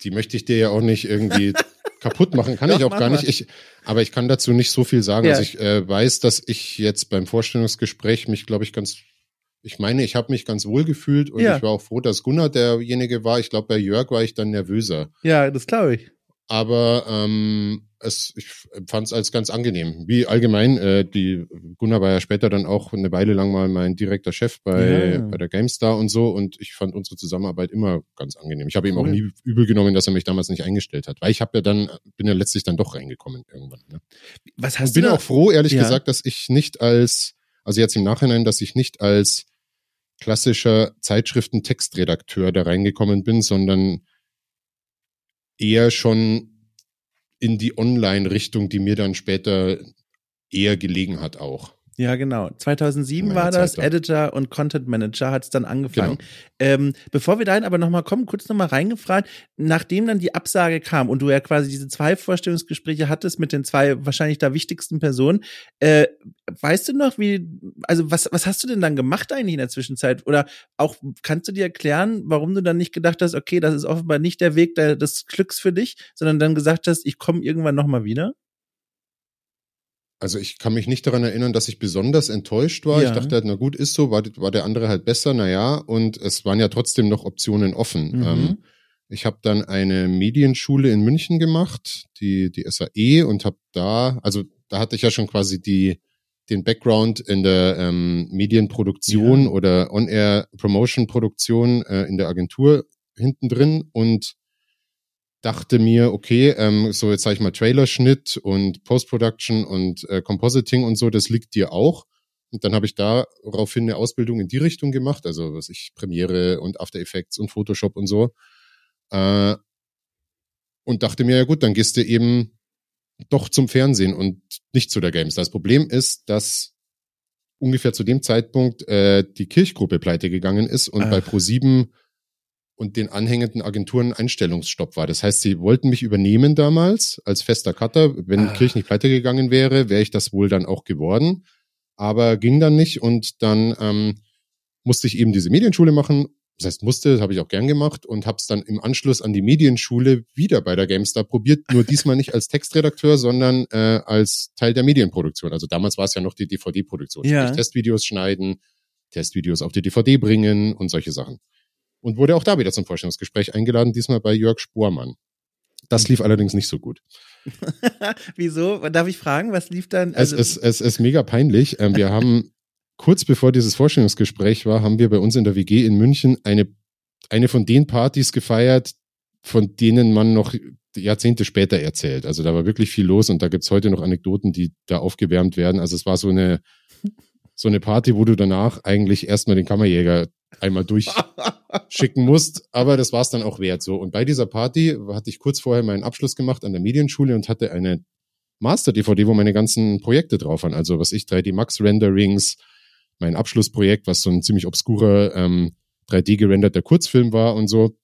Die möchte ich dir ja auch nicht irgendwie kaputt machen, kann Doch, ich auch gar nicht. Ich, aber ich kann dazu nicht so viel sagen. Ja. Also ich äh, weiß, dass ich jetzt beim Vorstellungsgespräch mich, glaube ich, ganz ich meine, ich habe mich ganz wohl gefühlt und ja. ich war auch froh, dass Gunnar derjenige war. Ich glaube, bei Jörg war ich dann nervöser. Ja, das glaube ich. Aber ähm, es, ich fand es als ganz angenehm. Wie allgemein, äh, die Gunnar war ja später dann auch eine Weile lang mal mein direkter Chef bei, ja. bei der GameStar und so und ich fand unsere Zusammenarbeit immer ganz angenehm. Ich habe cool. ihm auch nie übel genommen, dass er mich damals nicht eingestellt hat, weil ich habe ja dann, bin ja letztlich dann doch reingekommen irgendwann. Ne? Was hast und bin du auch froh, ehrlich ja. gesagt, dass ich nicht als, also jetzt im Nachhinein, dass ich nicht als klassischer Zeitschriften-Textredakteur da reingekommen bin, sondern eher schon in die Online-Richtung, die mir dann später eher gelegen hat auch. Ja, genau. 2007 war das, Zeit Editor und Content Manager hat es dann angefangen. Genau. Ähm, bevor wir dahin aber nochmal kommen, kurz nochmal reingefragt, nachdem dann die Absage kam und du ja quasi diese zwei Vorstellungsgespräche hattest mit den zwei wahrscheinlich da wichtigsten Personen, äh, weißt du noch, wie, also was, was hast du denn dann gemacht eigentlich in der Zwischenzeit? Oder auch kannst du dir erklären, warum du dann nicht gedacht hast, okay, das ist offenbar nicht der Weg des Glücks für dich, sondern dann gesagt hast, ich komme irgendwann nochmal wieder? Also ich kann mich nicht daran erinnern, dass ich besonders enttäuscht war. Ja. Ich dachte halt, na gut, ist so, war, war der andere halt besser, naja, und es waren ja trotzdem noch Optionen offen. Mhm. Ähm, ich habe dann eine Medienschule in München gemacht, die, die SAE, und habe da, also da hatte ich ja schon quasi die, den Background in der ähm, Medienproduktion ja. oder On-Air-Promotion-Produktion äh, in der Agentur hinten drin und dachte mir, okay, ähm, so jetzt sage ich mal Trailerschnitt und Post-Production und äh, Compositing und so, das liegt dir auch. Und dann habe ich daraufhin eine Ausbildung in die Richtung gemacht, also was ich Premiere und After Effects und Photoshop und so. Äh, und dachte mir, ja gut, dann gehst du eben doch zum Fernsehen und nicht zu der Games. Das Problem ist, dass ungefähr zu dem Zeitpunkt äh, die Kirchgruppe pleite gegangen ist und Ach. bei Pro7 und den anhängenden Agenturen Einstellungsstopp war. Das heißt, sie wollten mich übernehmen damals als fester Cutter. Wenn ah. Kirch nicht pleite gegangen wäre, wäre ich das wohl dann auch geworden. Aber ging dann nicht und dann ähm, musste ich eben diese Medienschule machen. Das heißt, musste, das habe ich auch gern gemacht und habe es dann im Anschluss an die Medienschule wieder bei der GameStar probiert. Nur diesmal nicht als Textredakteur, sondern äh, als Teil der Medienproduktion. Also damals war es ja noch die DVD-Produktion. Ja. Testvideos schneiden, Testvideos auf die DVD bringen und solche Sachen und wurde auch da wieder zum Vorstellungsgespräch eingeladen, diesmal bei Jörg Spormann. Das lief allerdings nicht so gut. Wieso? Darf ich fragen, was lief dann? Also es, es, es ist mega peinlich. Ähm, wir haben kurz bevor dieses Vorstellungsgespräch war, haben wir bei uns in der WG in München eine, eine von den Partys gefeiert, von denen man noch Jahrzehnte später erzählt. Also da war wirklich viel los und da gibt's heute noch Anekdoten, die da aufgewärmt werden. Also es war so eine, so eine Party, wo du danach eigentlich erstmal den Kammerjäger einmal durchschicken musst. Aber das war es dann auch wert. So. Und bei dieser Party hatte ich kurz vorher meinen Abschluss gemacht an der Medienschule und hatte eine Master-DVD, wo meine ganzen Projekte drauf waren. Also was ich, 3D Max Renderings, mein Abschlussprojekt, was so ein ziemlich obskurer ähm, 3D gerenderter Kurzfilm war und so.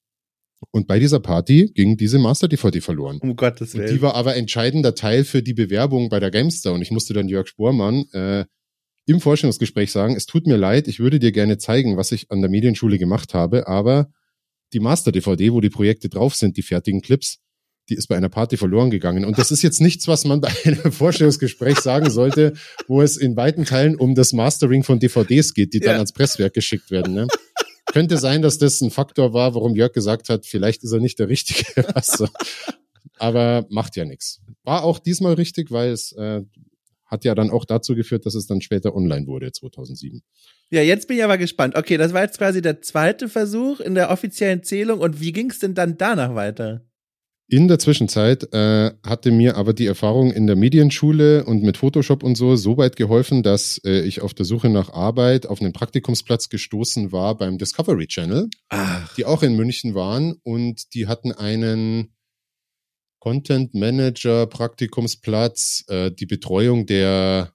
Und bei dieser Party ging diese Master-DVD verloren. Um Gottes Willen. Und die war aber entscheidender Teil für die Bewerbung bei der Gamestar. Und ich musste dann Jörg Spormann äh, im Vorstellungsgespräch sagen, es tut mir leid, ich würde dir gerne zeigen, was ich an der Medienschule gemacht habe, aber die Master-DVD, wo die Projekte drauf sind, die fertigen Clips, die ist bei einer Party verloren gegangen. Und das ist jetzt nichts, was man bei einem Vorstellungsgespräch sagen sollte, wo es in weiten Teilen um das Mastering von DVDs geht, die dann ans Presswerk geschickt werden. Ne? Könnte sein, dass das ein Faktor war, warum Jörg gesagt hat, vielleicht ist er nicht der Richtige. Also, aber macht ja nichts. War auch diesmal richtig, weil es äh, hat ja dann auch dazu geführt, dass es dann später online wurde, 2007. Ja, jetzt bin ich aber gespannt. Okay, das war jetzt quasi der zweite Versuch in der offiziellen Zählung. Und wie ging es denn dann danach weiter? In der Zwischenzeit äh, hatte mir aber die Erfahrung in der Medienschule und mit Photoshop und so so weit geholfen, dass äh, ich auf der Suche nach Arbeit auf einen Praktikumsplatz gestoßen war beim Discovery Channel, Ach. die auch in München waren und die hatten einen Content Manager, Praktikumsplatz, äh, die Betreuung der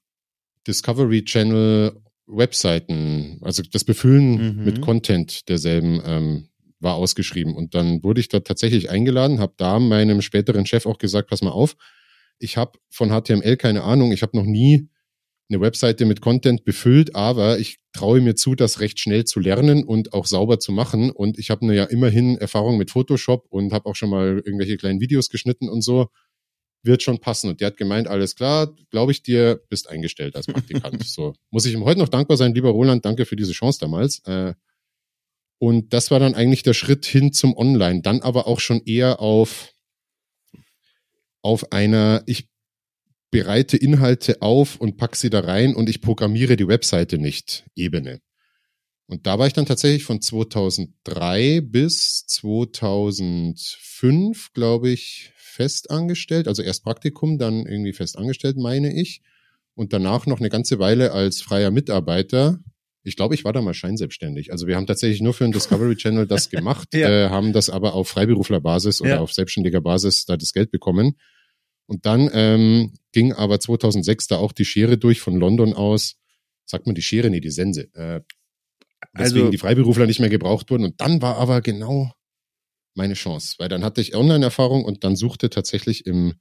Discovery Channel Webseiten, also das Befüllen mhm. mit Content derselben ähm, war ausgeschrieben. Und dann wurde ich da tatsächlich eingeladen, habe da meinem späteren Chef auch gesagt, pass mal auf, ich habe von HTML keine Ahnung, ich habe noch nie eine Webseite mit Content befüllt, aber ich traue mir zu, das recht schnell zu lernen und auch sauber zu machen. Und ich habe ja immerhin Erfahrung mit Photoshop und habe auch schon mal irgendwelche kleinen Videos geschnitten und so. Wird schon passen. Und der hat gemeint, alles klar, glaube ich dir, bist eingestellt als Praktikant. so muss ich ihm heute noch dankbar sein, lieber Roland, danke für diese Chance damals. Äh, und das war dann eigentlich der Schritt hin zum Online. Dann aber auch schon eher auf auf einer, ich bereite Inhalte auf und pack sie da rein und ich programmiere die Webseite nicht Ebene. Und da war ich dann tatsächlich von 2003 bis 2005, glaube ich, fest angestellt. Also erst Praktikum, dann irgendwie fest angestellt, meine ich. Und danach noch eine ganze Weile als freier Mitarbeiter. Ich glaube, ich war da mal scheinselbstständig. Also wir haben tatsächlich nur für den Discovery Channel das gemacht, ja. äh, haben das aber auf Freiberuflerbasis oder ja. auf selbstständiger Basis da das Geld bekommen. Und dann ähm, ging aber 2006 da auch die Schere durch von London aus. Sagt man die Schere? Nee, die Sense. Äh, deswegen also, die Freiberufler nicht mehr gebraucht wurden. Und dann war aber genau meine Chance, weil dann hatte ich Online-Erfahrung und dann suchte tatsächlich im,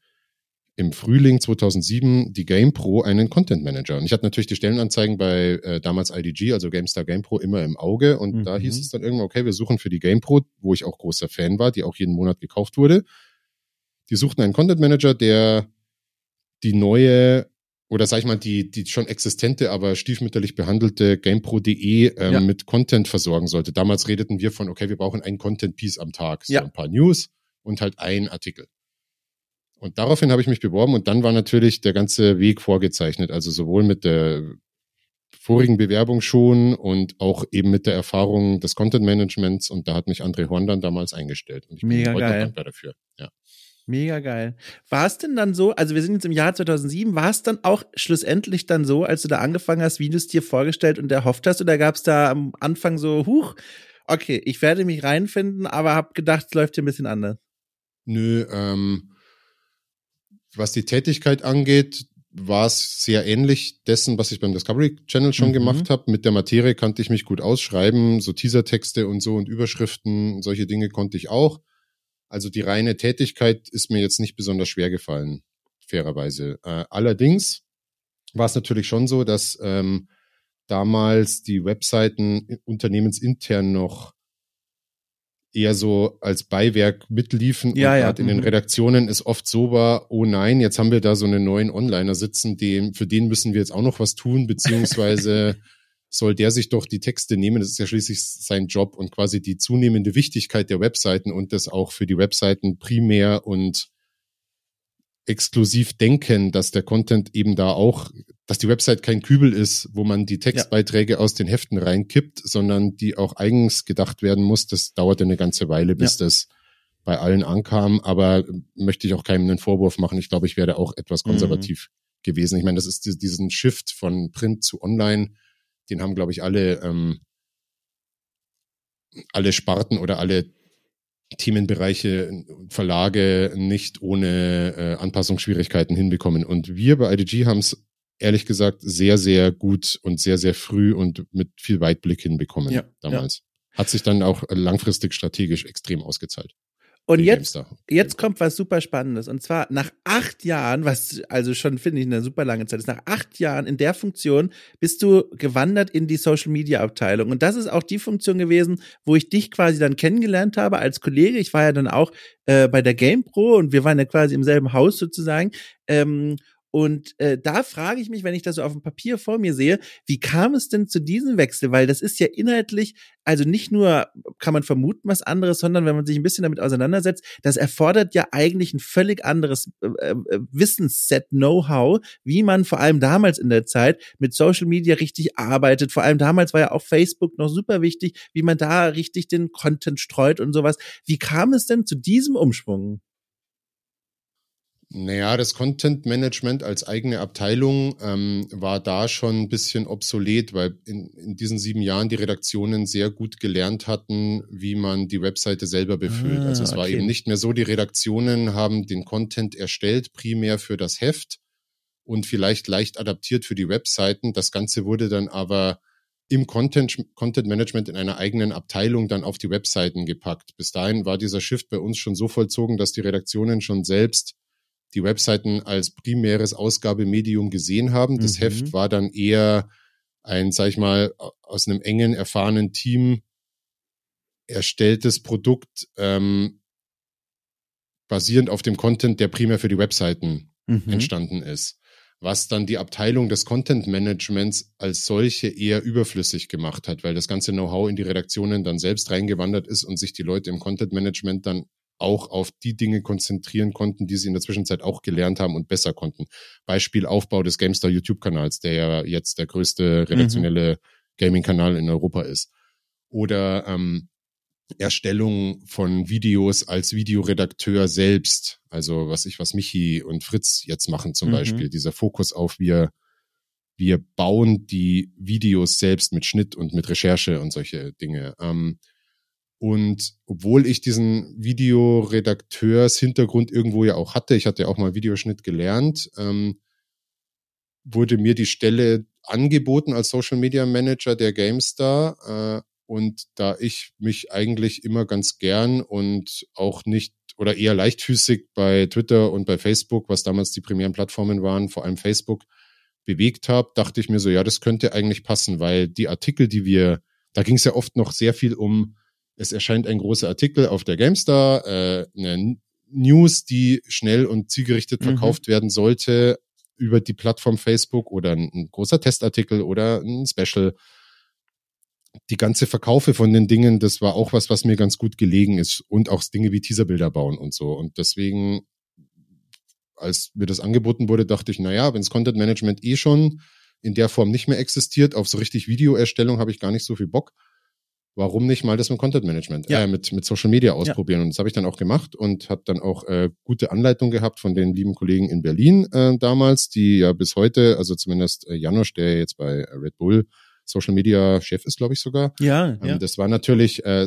im Frühling 2007 die GamePro einen Content Manager. Und ich hatte natürlich die Stellenanzeigen bei äh, damals IDG, also GameStar GamePro, immer im Auge. Und mhm. da hieß es dann irgendwann, okay, wir suchen für die GamePro, wo ich auch großer Fan war, die auch jeden Monat gekauft wurde. Die suchten einen Content Manager, der die neue oder sag ich mal, die, die schon existente, aber stiefmütterlich behandelte GamePro.de ähm, ja. mit Content versorgen sollte. Damals redeten wir von, okay, wir brauchen ein Content-Piece am Tag. So ja. ein paar News und halt ein Artikel. Und daraufhin habe ich mich beworben und dann war natürlich der ganze Weg vorgezeichnet. Also sowohl mit der vorigen Bewerbung schon und auch eben mit der Erfahrung des Content Managements und da hat mich André Horn dann damals eingestellt. Und ich Mega bin heute dankbar dafür. Ja. Mega geil. War es denn dann so, also wir sind jetzt im Jahr 2007, war es dann auch schlussendlich dann so, als du da angefangen hast, wie du es dir vorgestellt und erhofft hast, oder gab es da am Anfang so, huch, okay, ich werde mich reinfinden, aber hab gedacht, es läuft hier ein bisschen anders? Nö, ähm, was die Tätigkeit angeht, war es sehr ähnlich dessen, was ich beim Discovery Channel schon mhm. gemacht habe. Mit der Materie kannte ich mich gut ausschreiben, so Teasertexte und so und Überschriften, solche Dinge konnte ich auch. Also die reine Tätigkeit ist mir jetzt nicht besonders schwer gefallen, fairerweise. Äh, allerdings war es natürlich schon so, dass ähm, damals die Webseiten unternehmensintern noch eher so als Beiwerk mitliefen. Ja, und ja. in den mhm. Redaktionen ist oft so war, oh nein, jetzt haben wir da so einen neuen Onliner sitzen, dem, für den müssen wir jetzt auch noch was tun, beziehungsweise soll der sich doch die Texte nehmen. Das ist ja schließlich sein Job und quasi die zunehmende Wichtigkeit der Webseiten und das auch für die Webseiten primär und exklusiv denken, dass der Content eben da auch, dass die Website kein Kübel ist, wo man die Textbeiträge ja. aus den Heften reinkippt, sondern die auch eigens gedacht werden muss. Das dauerte eine ganze Weile, bis ja. das bei allen ankam. Aber möchte ich auch keinem einen Vorwurf machen. Ich glaube, ich werde auch etwas mhm. konservativ mhm. gewesen. Ich meine, das ist diesen Shift von Print zu Online den haben, glaube ich, alle, ähm, alle Sparten oder alle Themenbereiche, Verlage nicht ohne äh, Anpassungsschwierigkeiten hinbekommen. Und wir bei IDG haben es ehrlich gesagt sehr, sehr gut und sehr, sehr früh und mit viel Weitblick hinbekommen ja, damals. Ja. Hat sich dann auch langfristig strategisch extrem ausgezahlt. Und jetzt, jetzt kommt was super Spannendes. Und zwar nach acht Jahren, was also schon finde ich eine super lange Zeit ist, nach acht Jahren in der Funktion bist du gewandert in die Social Media Abteilung. Und das ist auch die Funktion gewesen, wo ich dich quasi dann kennengelernt habe als Kollege. Ich war ja dann auch äh, bei der GamePro und wir waren ja quasi im selben Haus sozusagen. Ähm, und äh, da frage ich mich, wenn ich das so auf dem Papier vor mir sehe, wie kam es denn zu diesem Wechsel? Weil das ist ja inhaltlich, also nicht nur kann man vermuten was anderes, sondern wenn man sich ein bisschen damit auseinandersetzt, das erfordert ja eigentlich ein völlig anderes äh, äh, Wissensset, Know-how, wie man vor allem damals in der Zeit mit Social Media richtig arbeitet. Vor allem damals war ja auch Facebook noch super wichtig, wie man da richtig den Content streut und sowas. Wie kam es denn zu diesem Umschwung? Naja, das Content Management als eigene Abteilung ähm, war da schon ein bisschen obsolet, weil in, in diesen sieben Jahren die Redaktionen sehr gut gelernt hatten, wie man die Webseite selber befüllt. Ah, also es okay. war eben nicht mehr so, die Redaktionen haben den Content erstellt, primär für das Heft und vielleicht leicht adaptiert für die Webseiten. Das Ganze wurde dann aber im Content, Content Management in einer eigenen Abteilung dann auf die Webseiten gepackt. Bis dahin war dieser Shift bei uns schon so vollzogen, dass die Redaktionen schon selbst die Webseiten als primäres Ausgabemedium gesehen haben. Das mhm. Heft war dann eher ein, sag ich mal, aus einem engen, erfahrenen Team erstelltes Produkt, ähm, basierend auf dem Content, der primär für die Webseiten mhm. entstanden ist. Was dann die Abteilung des Content Managements als solche eher überflüssig gemacht hat, weil das ganze Know-how in die Redaktionen dann selbst reingewandert ist und sich die Leute im Content Management dann auch auf die Dinge konzentrieren konnten, die sie in der Zwischenzeit auch gelernt haben und besser konnten. Beispiel Aufbau des GameStar YouTube-Kanals, der ja jetzt der größte redaktionelle mhm. Gaming-Kanal in Europa ist. Oder ähm, Erstellung von Videos als Videoredakteur selbst. Also was ich, was Michi und Fritz jetzt machen zum mhm. Beispiel. Dieser Fokus auf wir, wir bauen die Videos selbst mit Schnitt und mit Recherche und solche Dinge. Ähm, und obwohl ich diesen Videoredakteurs-Hintergrund irgendwo ja auch hatte, ich hatte ja auch mal Videoschnitt gelernt, ähm, wurde mir die Stelle angeboten als Social Media Manager der GameStar. Äh, und da ich mich eigentlich immer ganz gern und auch nicht oder eher leichtfüßig bei Twitter und bei Facebook, was damals die primären Plattformen waren, vor allem Facebook, bewegt habe, dachte ich mir so, ja, das könnte eigentlich passen, weil die Artikel, die wir, da ging es ja oft noch sehr viel um, es erscheint ein großer Artikel auf der GameStar, äh, eine News, die schnell und zielgerichtet mhm. verkauft werden sollte über die Plattform Facebook oder ein, ein großer Testartikel oder ein Special die ganze Verkaufe von den Dingen, das war auch was, was mir ganz gut gelegen ist und auch Dinge wie Teaserbilder bauen und so. Und deswegen, als mir das angeboten wurde, dachte ich, naja, wenns Content Management eh schon in der Form nicht mehr existiert, auf so richtig Videoerstellung habe ich gar nicht so viel Bock. Warum nicht mal das mit Content Management, ja. äh, mit, mit Social Media ausprobieren? Ja. Und das habe ich dann auch gemacht und habe dann auch äh, gute Anleitung gehabt von den lieben Kollegen in Berlin äh, damals, die ja bis heute, also zumindest äh, Janosch, der jetzt bei Red Bull Social Media Chef ist, glaube ich sogar. Ja, ähm, ja. Das war natürlich äh,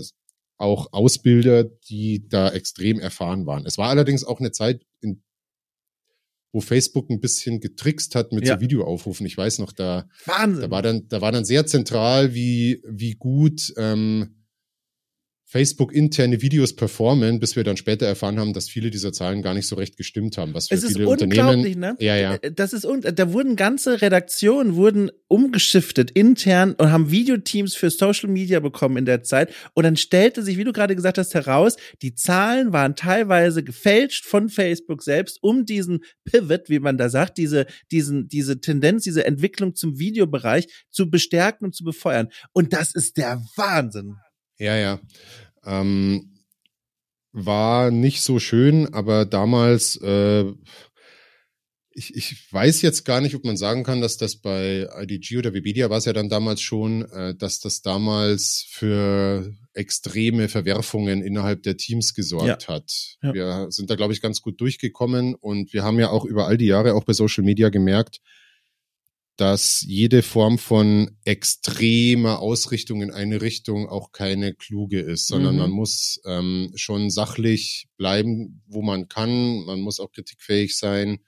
auch Ausbilder, die da extrem erfahren waren. Es war allerdings auch eine Zeit, in, wo Facebook ein bisschen getrickst hat mit ja. so Videoaufrufen. Ich weiß noch, da, Wahnsinn. da war dann, da war dann sehr zentral, wie, wie gut ähm, Facebook interne Videos performen, bis wir dann später erfahren haben, dass viele dieser Zahlen gar nicht so recht gestimmt haben. Was für es ist viele unglaublich, Unternehmen. Ne? Ja, ja. Äh, das ist da wurden ganze Redaktionen wurden umgeschiftet intern und haben Videoteams für Social Media bekommen in der Zeit. Und dann stellte sich, wie du gerade gesagt hast, heraus, die Zahlen waren teilweise gefälscht von Facebook selbst, um diesen Pivot, wie man da sagt, diese, diesen, diese Tendenz, diese Entwicklung zum Videobereich zu bestärken und zu befeuern. Und das ist der Wahnsinn. Ja, ja. Ähm, war nicht so schön, aber damals, äh, ich, ich weiß jetzt gar nicht, ob man sagen kann, dass das bei IDG oder Webedia war es ja dann damals schon, äh, dass das damals für extreme Verwerfungen innerhalb der Teams gesorgt ja. hat. Ja. Wir sind da, glaube ich, ganz gut durchgekommen und wir haben ja auch über all die Jahre auch bei Social Media gemerkt, dass jede Form von extremer Ausrichtung in eine Richtung auch keine kluge ist, sondern mhm. man muss ähm, schon sachlich bleiben, wo man kann. Man muss auch kritikfähig sein,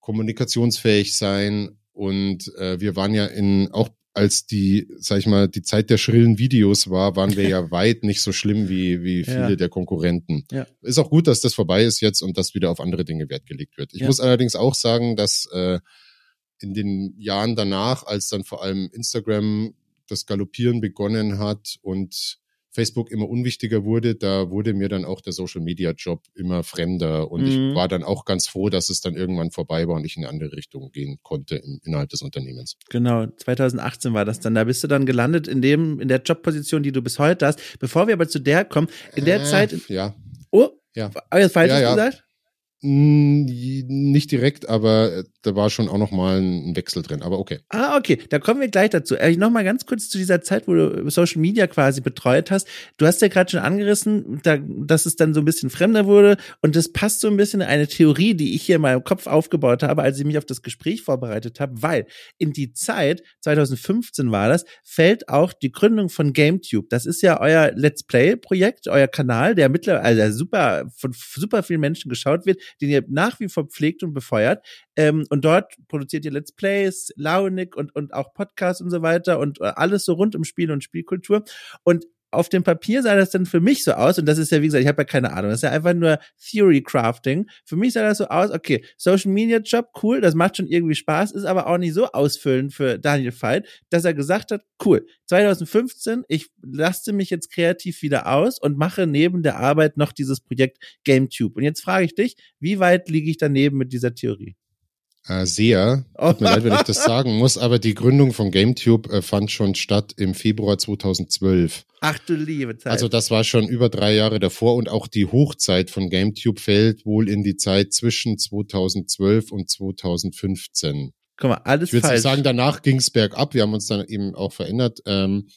kommunikationsfähig sein. Und äh, wir waren ja in, auch als die, sag ich mal, die Zeit der schrillen Videos war, waren wir ja weit nicht so schlimm wie, wie viele ja. der Konkurrenten. Ja. Ist auch gut, dass das vorbei ist jetzt und dass wieder auf andere Dinge Wert gelegt wird. Ich ja. muss allerdings auch sagen, dass äh, in den Jahren danach, als dann vor allem Instagram das Galoppieren begonnen hat und Facebook immer unwichtiger wurde, da wurde mir dann auch der Social Media Job immer fremder und mhm. ich war dann auch ganz froh, dass es dann irgendwann vorbei war und ich in eine andere Richtung gehen konnte in, innerhalb des Unternehmens. Genau, 2018 war das dann. Da bist du dann gelandet in dem in der Jobposition, die du bis heute hast. Bevor wir aber zu der kommen, in der äh, Zeit ja. Oh, ja. Aber jetzt falsch ja, ja. gesagt? Nicht direkt, aber äh, da war schon auch noch mal ein Wechsel drin. Aber okay. Ah, okay. Da kommen wir gleich dazu. Äh, noch mal ganz kurz zu dieser Zeit, wo du Social Media quasi betreut hast. Du hast ja gerade schon angerissen, da, dass es dann so ein bisschen fremder wurde. Und das passt so ein bisschen in eine Theorie, die ich hier in meinem Kopf aufgebaut habe, als ich mich auf das Gespräch vorbereitet habe. Weil in die Zeit, 2015 war das, fällt auch die Gründung von GameTube. Das ist ja euer Let's Play-Projekt, euer Kanal, der mittlerweile also super von super vielen Menschen geschaut wird den ihr nach wie vor pflegt und befeuert. Ähm, und dort produziert ihr Let's Plays, Launig und, und auch Podcasts und so weiter und äh, alles so rund um Spiel und Spielkultur. Und auf dem Papier sah das dann für mich so aus, und das ist ja, wie gesagt, ich habe ja keine Ahnung, das ist ja einfach nur Theory Crafting. Für mich sah das so aus, okay, Social Media Job, cool, das macht schon irgendwie Spaß, ist aber auch nicht so ausfüllend für Daniel Veit, dass er gesagt hat, cool, 2015, ich laste mich jetzt kreativ wieder aus und mache neben der Arbeit noch dieses Projekt GameTube. Und jetzt frage ich dich, wie weit liege ich daneben mit dieser Theorie? Äh, sehr. Tut mir leid, wenn ich das sagen muss, aber die Gründung von GameTube äh, fand schon statt im Februar 2012. Ach du liebe Zeit. Also das war schon über drei Jahre davor und auch die Hochzeit von GameTube fällt wohl in die Zeit zwischen 2012 und 2015. Guck mal, alles Ich würde sagen, danach ging es bergab. Wir haben uns dann eben auch verändert. Ähm,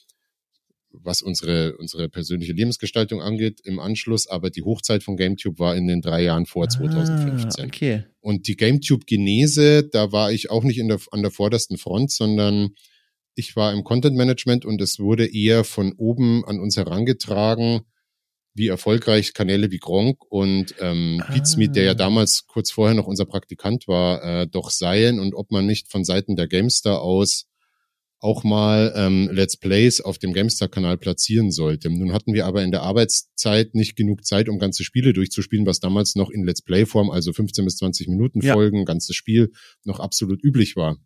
was unsere, unsere persönliche Lebensgestaltung angeht im Anschluss, aber die Hochzeit von GameTube war in den drei Jahren vor 2015. Ah, okay. Und die GameTube-Genese, da war ich auch nicht in der, an der vordersten Front, sondern ich war im Content Management und es wurde eher von oben an uns herangetragen, wie erfolgreich Kanäle wie Gronk und ähm, Ah. Pizmeet, der ja damals kurz vorher noch unser Praktikant war, äh, doch seien und ob man nicht von Seiten der Gamestar aus auch mal ähm, Let's Plays auf dem GameStar-Kanal platzieren sollte. Nun hatten wir aber in der Arbeitszeit nicht genug Zeit, um ganze Spiele durchzuspielen, was damals noch in Let's Play-Form, also 15 bis 20 Minuten Ja. Folgen, ganzes Spiel, noch absolut üblich war.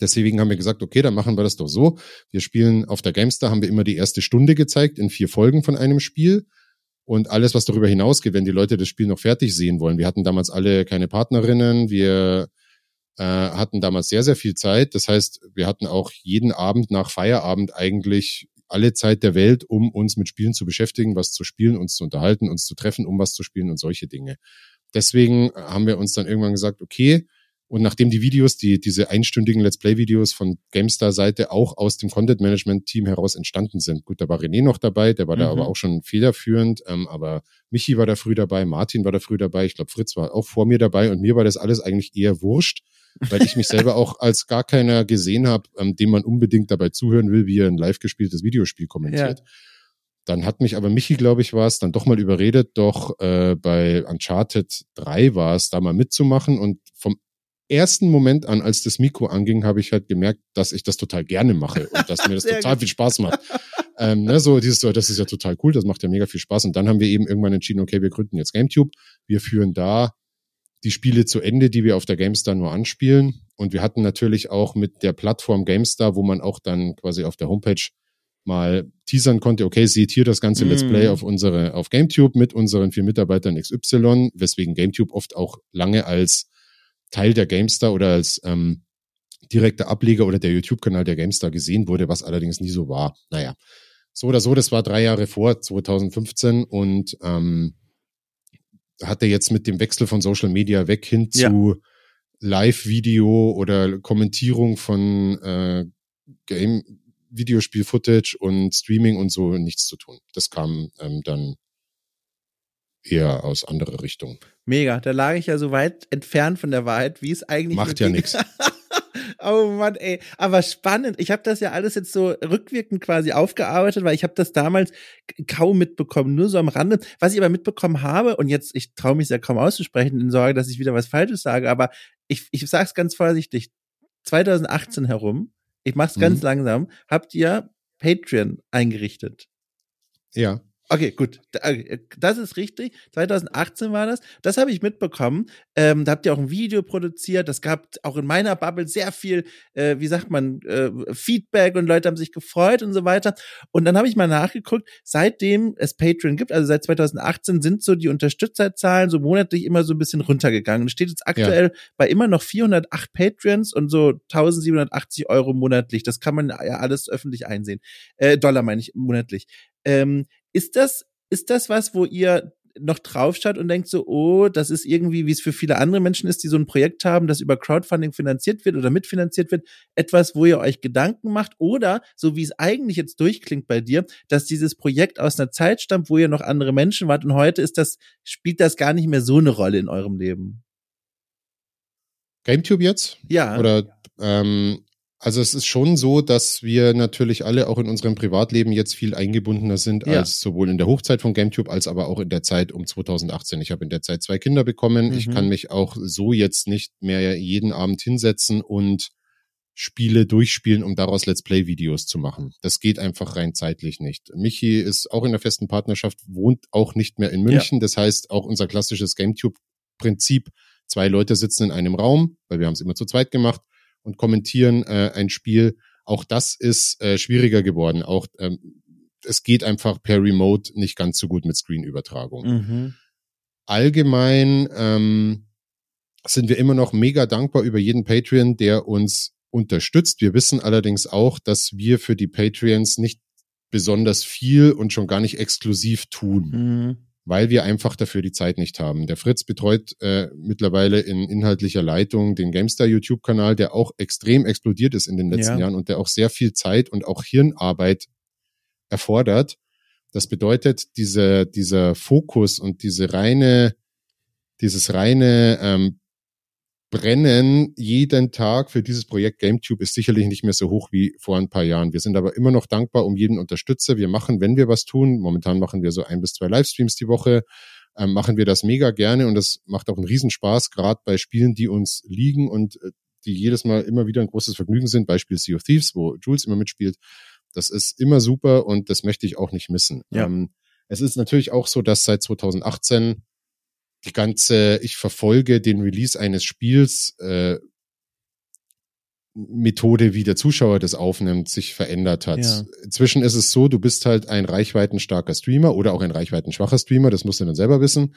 Deswegen haben wir gesagt, okay, dann machen wir das doch so. Wir spielen auf der GameStar, haben wir immer die erste Stunde gezeigt in vier Folgen von einem Spiel. Und alles, was darüber hinausgeht, wenn die Leute das Spiel noch fertig sehen wollen. Wir hatten damals alle keine Partnerinnen, wir äh, hatten damals sehr, sehr viel Zeit. Das heißt, wir hatten auch jeden Abend nach Feierabend eigentlich alle Zeit der Welt, um uns mit Spielen zu beschäftigen, was zu spielen, uns zu unterhalten, uns zu treffen, um was zu spielen und solche Dinge. Deswegen haben wir uns dann irgendwann gesagt, okay, und nachdem die Videos, die, diese einstündigen Let's Play-Videos von GameStar-Seite auch aus dem Content-Management-Team heraus entstanden sind. Gut, da war René noch dabei, der war da Mhm. aber auch schon federführend, ähm, aber Michi war da früh dabei, Martin war da früh dabei, ich glaube Fritz war auch vor mir dabei und mir war das alles eigentlich eher wurscht, weil ich mich selber auch als gar keiner gesehen habe, ähm, dem man unbedingt dabei zuhören will, wie er ein live gespieltes Videospiel kommentiert. Dann hat mich aber Michi, glaube ich, war es, dann doch mal überredet, doch äh, bei Uncharted 3 war es, da mal mitzumachen. Und vom ersten Moment an, als das Mikro anging, habe ich halt gemerkt, dass ich das total gerne mache und dass mir das total viel Spaß macht. ähm, ne, so dieses, so, das ist ja total cool, das macht ja mega viel Spaß. Und dann haben wir eben irgendwann entschieden, okay, wir gründen jetzt GameTube. Wir führen da die Spiele zu Ende, die wir auf der GameStar nur anspielen. Und wir hatten natürlich auch mit der Plattform GameStar, wo man auch dann quasi auf der Homepage mal teasern konnte, okay, seht hier das ganze Let's. Play auf unsere, auf GameTube mit unseren vier Mitarbeitern XY, weswegen GameTube oft auch lange als Teil der GameStar oder als ähm, direkter Ableger oder der YouTube-Kanal der GameStar gesehen wurde, was allerdings nie so war. Naja, so oder so, das war drei Jahre vor 2015 und ähm, hatte jetzt mit dem Wechsel von Social Media weg hin Ja. zu Live-Video oder Kommentierung von äh, Game, Videospiel-Footage und Streaming und so nichts zu tun. Das kam ähm, dann eher aus anderer Richtung. Mega. Da lag ich ja so weit entfernt von der Wahrheit, wie es eigentlich Macht ja nix. Oh Mann, ey. Aber spannend. Ich habe das ja alles jetzt so rückwirkend quasi aufgearbeitet, weil ich habe das damals kaum mitbekommen, nur so am Rande. Was ich aber mitbekommen habe, und jetzt, ich traue mich ja kaum auszusprechen, in Sorge, dass ich wieder was Falsches sage, aber ich, ich sage es ganz vorsichtig. 2018 herum, ich mach's ganz Mhm. langsam, habt ihr Patreon eingerichtet. Ja. Okay, gut. Da- Das ist richtig. 2018 war das. Das habe ich mitbekommen. Ähm, da habt ihr auch ein Video produziert. Das gab auch in meiner Bubble sehr viel, äh, wie sagt man, äh, Feedback und Leute haben sich gefreut und so weiter. Und dann habe ich mal nachgeguckt, seitdem es Patreon gibt, also seit 2018, sind so die Unterstützerzahlen so monatlich immer so ein bisschen runtergegangen. Es steht jetzt aktuell bei immer noch 408 Patreons und so 1780 Euro monatlich. Das kann man ja alles öffentlich einsehen. Äh, Dollar meine ich monatlich. Ähm, ist das, ist das was, wo ihr noch draufschaut und denkt so, oh, das ist irgendwie, wie es für viele andere Menschen ist, die so ein Projekt haben, das über Crowdfunding finanziert wird oder mitfinanziert wird, etwas, wo ihr euch Gedanken macht oder, so wie es eigentlich jetzt durchklingt bei dir, dass dieses Projekt aus einer Zeit stammt, wo ihr noch andere Menschen wart und heute ist das, spielt das gar nicht mehr so eine Rolle in eurem Leben. GameTube jetzt? Ja. Oder ähm, also es ist schon so, dass wir natürlich alle auch in unserem Privatleben jetzt viel eingebundener sind Ja. als sowohl in der Hochzeit von GameTube als aber auch in der Zeit um 2018. Ich habe in der Zeit zwei Kinder bekommen. Ich Mhm. kann mich auch so jetzt nicht mehr jeden Abend hinsetzen und Spiele durchspielen, um daraus Let's Play Videos zu machen. Das geht einfach rein zeitlich nicht. Michi ist auch in der festen Partnerschaft, wohnt auch nicht mehr in München. Das heißt, auch unser klassisches GameTube Prinzip, zwei Leute sitzen in einem Raum, weil wir haben es immer zu zweit gemacht und kommentieren äh, ein Spiel. Auch das ist äh, schwieriger geworden. Auch ähm, es geht einfach per Remote nicht ganz so gut mit Screen-Übertragung Mhm. allgemein ähm, sind wir immer noch mega dankbar über jeden Patreon, der uns unterstützt. Wir wissen allerdings auch, dass wir für die Patreons nicht besonders viel und schon gar nicht exklusiv tun, mhm. Weil wir einfach dafür die Zeit nicht haben. Der Fritz betreut äh, mittlerweile in inhaltlicher Leitung den GameStar YouTube-Kanal, der auch extrem explodiert ist in den letzten ja. Jahren und der auch sehr viel Zeit und auch Hirnarbeit erfordert. Das bedeutet, diese, dieser Fokus und diese reine, dieses reine ähm, Brennen jeden Tag für dieses Projekt GameTube ist sicherlich nicht mehr so hoch wie vor ein paar Jahren. Wir sind aber immer noch dankbar um jeden Unterstützer. Wir machen, wenn wir was tun, momentan machen wir so ein bis zwei Livestreams die Woche, ähm, machen wir das mega gerne und das macht auch einen Riesenspaß, gerade bei Spielen, die uns liegen und äh, die jedes Mal immer wieder ein großes Vergnügen sind. Beispiel Sea of Thieves, wo Jules immer mitspielt. Das ist immer super und das möchte ich auch nicht missen. Ja. Ähm, es ist natürlich auch so, dass seit 2018 die ganze, ich verfolge den Release eines Spiels, äh, Methode, wie der Zuschauer das aufnimmt, sich verändert hat. Ja. Inzwischen ist es so, du bist halt ein reichweitenstarker Streamer oder auch ein reichweitenschwacher Streamer, das musst du dann selber wissen.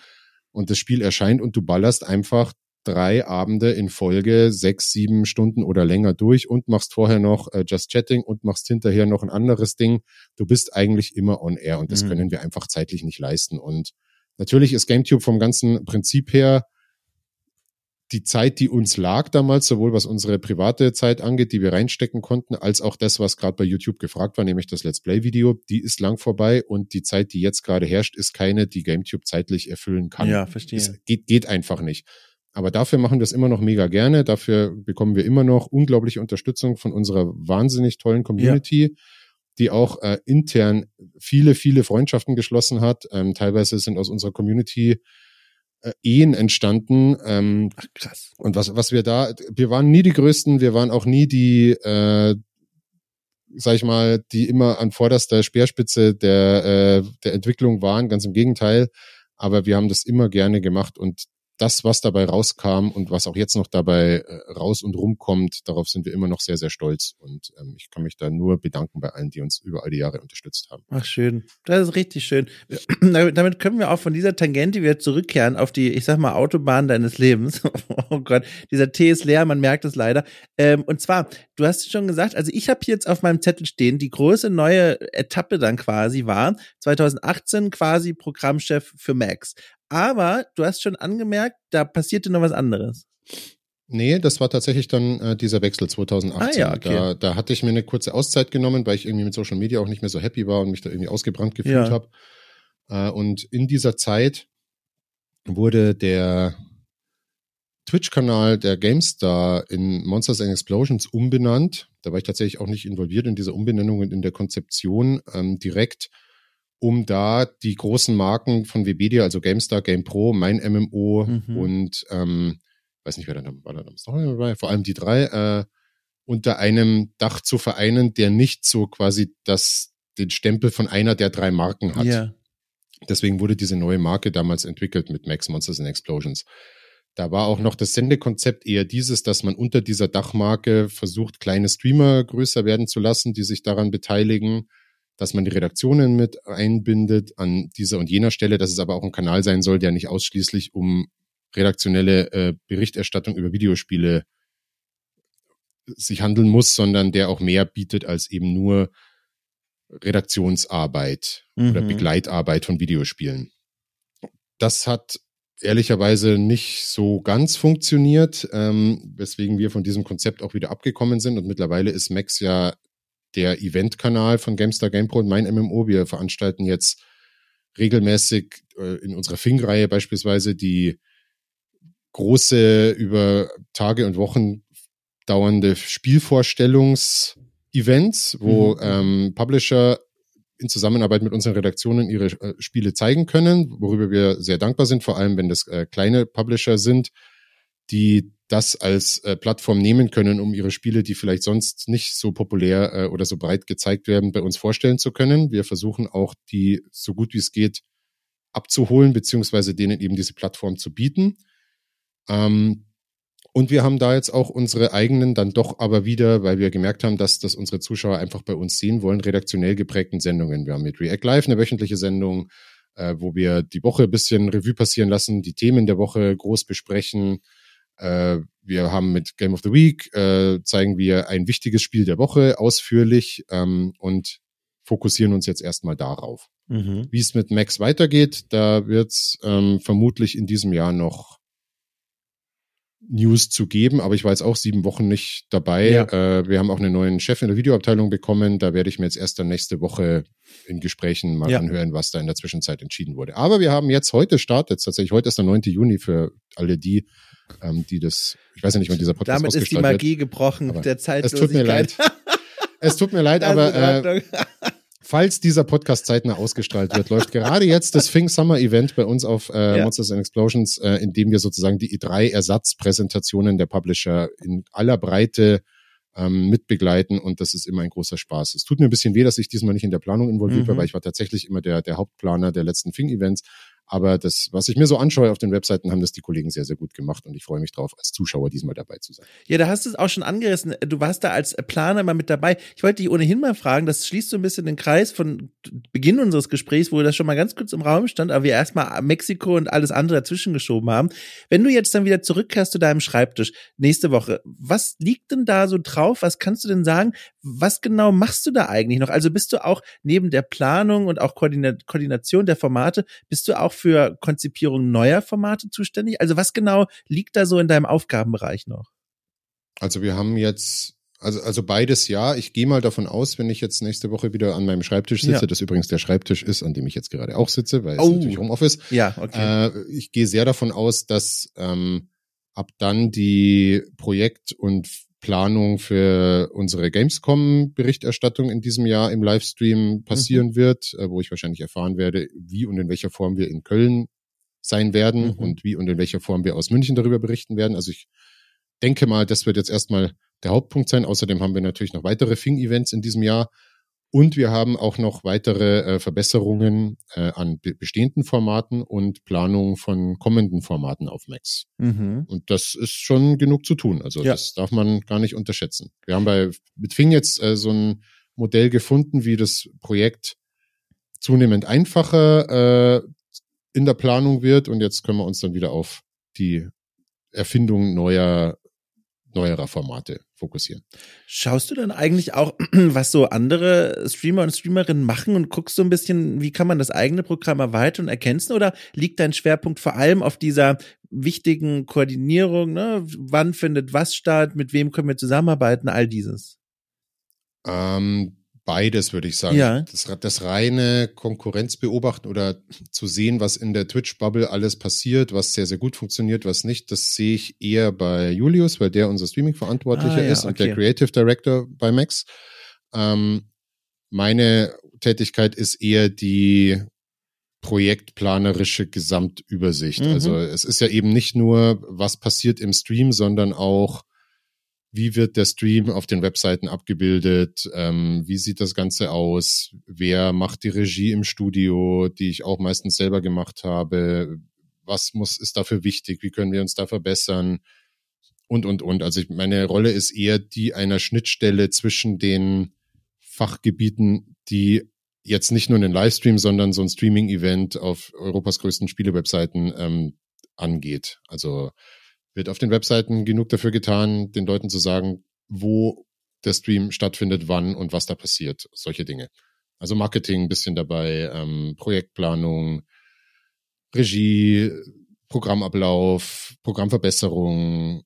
Und das Spiel erscheint und du ballerst einfach drei Abende in Folge, sechs, sieben Stunden oder länger durch und machst vorher noch äh, Just Chatting und machst hinterher noch ein anderes Ding. Du bist eigentlich immer on air und das mhm. können wir einfach zeitlich nicht leisten. Und Natürlich ist GameTube vom ganzen Prinzip her die Zeit, die uns lag damals, sowohl was unsere private Zeit angeht, die wir reinstecken konnten, als auch das, was gerade bei YouTube gefragt war, nämlich das Let's Play-Video, die ist lang vorbei und die Zeit, die jetzt gerade herrscht, ist keine, die GameTube zeitlich erfüllen kann. Ja, verstehe. Es geht, geht einfach nicht. Aber dafür machen wir es immer noch mega gerne. Dafür bekommen wir immer noch unglaubliche Unterstützung von unserer wahnsinnig tollen Community. Ja die auch äh, intern viele, viele Freundschaften geschlossen hat. Ähm, teilweise sind aus unserer Community äh, Ehen entstanden. Ähm, Ach, krass. Und was, was wir da, wir waren nie die Größten, wir waren auch nie die, äh, sag ich mal, die immer an vorderster Speerspitze der, äh, der Entwicklung waren, ganz im Gegenteil. Aber wir haben das immer gerne gemacht und das, was dabei rauskam und was auch jetzt noch dabei äh, raus und rumkommt, darauf sind wir immer noch sehr, sehr stolz. Und ähm, ich kann mich da nur bedanken bei allen, die uns über all die Jahre unterstützt haben. Ach, schön. Das ist richtig schön. Damit können wir auch von dieser Tangente wieder zurückkehren auf die, ich sag mal, Autobahn deines Lebens. oh Gott, dieser Tee ist leer, man merkt es leider. Ähm, und zwar, du hast schon gesagt, also ich habe jetzt auf meinem Zettel stehen, die große neue Etappe dann quasi war 2018 quasi Programmchef für Max. Aber du hast schon angemerkt, da passierte noch was anderes. Nee, das war tatsächlich dann äh, dieser Wechsel 2018. Ah, ja, okay. da, da hatte ich mir eine kurze Auszeit genommen, weil ich irgendwie mit Social Media auch nicht mehr so happy war und mich da irgendwie ausgebrannt gefühlt ja. habe. Äh, und in dieser Zeit wurde der Twitch-Kanal der GameStar in Monsters and Explosions umbenannt. Da war ich tatsächlich auch nicht involviert in dieser Umbenennung und in der Konzeption ähm, direkt um da die großen Marken von Webedia, also GameStar, GamePro, mein MMO mhm. und ähm, weiß nicht, wer da war da dabei, vor allem die drei, äh, unter einem Dach zu vereinen, der nicht so quasi das, den Stempel von einer der drei Marken hat. Yeah. Deswegen wurde diese neue Marke damals entwickelt mit Max Monsters and Explosions. Da war auch noch das Sendekonzept eher dieses, dass man unter dieser Dachmarke versucht, kleine Streamer größer werden zu lassen, die sich daran beteiligen dass man die Redaktionen mit einbindet an dieser und jener Stelle, dass es aber auch ein Kanal sein soll, der nicht ausschließlich um redaktionelle äh, Berichterstattung über Videospiele sich handeln muss, sondern der auch mehr bietet als eben nur Redaktionsarbeit mhm. oder Begleitarbeit von Videospielen. Das hat ehrlicherweise nicht so ganz funktioniert, ähm, weswegen wir von diesem Konzept auch wieder abgekommen sind. Und mittlerweile ist Max ja der Event-Kanal von GameStar GamePro und mein MMO. Wir veranstalten jetzt regelmäßig äh, in unserer Fing-Reihe beispielsweise die große über Tage und Wochen dauernde Spielvorstellungs-Events, wo mhm. ähm, Publisher in Zusammenarbeit mit unseren Redaktionen ihre äh, Spiele zeigen können, worüber wir sehr dankbar sind, vor allem wenn das äh, kleine Publisher sind, die das als äh, Plattform nehmen können, um ihre Spiele, die vielleicht sonst nicht so populär äh, oder so breit gezeigt werden, bei uns vorstellen zu können. Wir versuchen auch, die so gut wie es geht abzuholen, beziehungsweise denen eben diese Plattform zu bieten. Ähm, und wir haben da jetzt auch unsere eigenen dann doch aber wieder, weil wir gemerkt haben, dass das unsere Zuschauer einfach bei uns sehen wollen, redaktionell geprägten Sendungen. Wir haben mit React Live eine wöchentliche Sendung, äh, wo wir die Woche ein bisschen Revue passieren lassen, die Themen der Woche groß besprechen, Äh, wir haben mit Game of the Week, äh, zeigen wir ein wichtiges Spiel der Woche ausführlich ähm, und fokussieren uns jetzt erstmal darauf. Mhm. Wie es mit Max weitergeht, da wird es ähm, vermutlich in diesem Jahr noch News zu geben, aber ich war jetzt auch sieben Wochen nicht dabei. Ja. Äh, wir haben auch einen neuen Chef in der Videoabteilung bekommen. Da werde ich mir jetzt erst dann nächste Woche in Gesprächen mal ja. anhören, was da in der Zwischenzeit entschieden wurde. Aber wir haben jetzt heute startet, tatsächlich heute ist der 9. Juni für alle die, ähm, die das, ich weiß ja nicht, wann dieser Podcast Damit ist die Magie wird, gebrochen der Zeitlosigkeit. Es tut mir leid. es tut mir leid, aber äh, falls dieser Podcast zeitnah ausgestrahlt wird, läuft gerade jetzt das Fing Summer Event bei uns auf äh, ja. Monsters and Explosions, äh, in dem wir sozusagen die E3 Ersatzpräsentationen der Publisher in aller Breite ähm, mitbegleiten und das ist immer ein großer Spaß. Es tut mir ein bisschen weh, dass ich diesmal nicht in der Planung involviert mhm. war, weil ich war tatsächlich immer der, der Hauptplaner der letzten Fing-Events. Aber das, was ich mir so anschaue auf den Webseiten, haben das die Kollegen sehr, sehr gut gemacht und ich freue mich drauf, als Zuschauer diesmal dabei zu sein. Ja, da hast du es auch schon angerissen. Du warst da als Planer mal mit dabei. Ich wollte dich ohnehin mal fragen, das schließt so ein bisschen den Kreis von Beginn unseres Gesprächs, wo das schon mal ganz kurz im Raum stand, aber wir erstmal Mexiko und alles andere dazwischen geschoben haben. Wenn du jetzt dann wieder zurückkehrst zu deinem Schreibtisch nächste Woche, was liegt denn da so drauf? Was kannst du denn sagen? Was genau machst du da eigentlich noch? Also bist du auch neben der Planung und auch Koordination der Formate, bist du auch für Konzipierung neuer Formate zuständig? Also was genau liegt da so in deinem Aufgabenbereich noch? Also wir haben jetzt also, also beides ja. Ich gehe mal davon aus, wenn ich jetzt nächste Woche wieder an meinem Schreibtisch sitze, ja. das übrigens der Schreibtisch ist, an dem ich jetzt gerade auch sitze, weil es oh. natürlich Homeoffice. Ja, okay. Äh, ich gehe sehr davon aus, dass ähm, ab dann die Projekt- und Planung für unsere Gamescom-Berichterstattung in diesem Jahr im Livestream passieren mhm. wird, äh, wo ich wahrscheinlich erfahren werde, wie und in welcher Form wir in Köln sein werden mhm. und wie und in welcher Form wir aus München darüber berichten werden. Also ich denke mal, das wird jetzt erstmal der Hauptpunkt sein. Außerdem haben wir natürlich noch weitere Fing-Events in diesem Jahr. Und wir haben auch noch weitere äh, Verbesserungen äh, an be bestehenden Formaten und Planungen von kommenden Formaten auf Max. Mhm. Und das ist schon genug zu tun. Also ja. das darf man gar nicht unterschätzen. Wir haben bei mit Fing jetzt äh, so ein Modell gefunden, wie das Projekt zunehmend einfacher äh, in der Planung wird. Und jetzt können wir uns dann wieder auf die Erfindung neuer neuerer Formate fokussieren. Schaust du dann eigentlich auch, was so andere Streamer und Streamerinnen machen und guckst so ein bisschen, wie kann man das eigene Programm erweitern und ergänzen oder liegt dein Schwerpunkt vor allem auf dieser wichtigen Koordinierung, ne? Wann findet was statt, mit wem können wir zusammenarbeiten, all dieses? Ähm, beides, würde ich sagen. Ja. Das, das reine Konkurrenzbeobachten oder zu sehen, was in der Twitch-Bubble alles passiert, was sehr, sehr gut funktioniert, was nicht, das sehe ich eher bei Julius, weil der unser Streaming-Verantwortlicher ah, ja, ist okay. und der Creative Director bei Max. Ähm, meine Tätigkeit ist eher die projektplanerische Gesamtübersicht. Mhm. Also es ist ja eben nicht nur, was passiert im Stream, sondern auch, wie wird der Stream auf den Webseiten abgebildet, ähm, wie sieht das Ganze aus, wer macht die Regie im Studio, die ich auch meistens selber gemacht habe, was muss, ist dafür wichtig, wie können wir uns da verbessern? Und, und, und. Also ich, meine Rolle ist eher die einer Schnittstelle zwischen den Fachgebieten, die jetzt nicht nur einen Livestream, sondern so ein Streaming-Event auf Europas größten Spielewebseiten ähm, angeht. Also wird auf den Webseiten genug dafür getan, den Leuten zu sagen, wo der Stream stattfindet, wann und was da passiert. Solche Dinge. Also Marketing ein bisschen dabei, ähm, Projektplanung, Regie, Programmablauf, Programmverbesserung,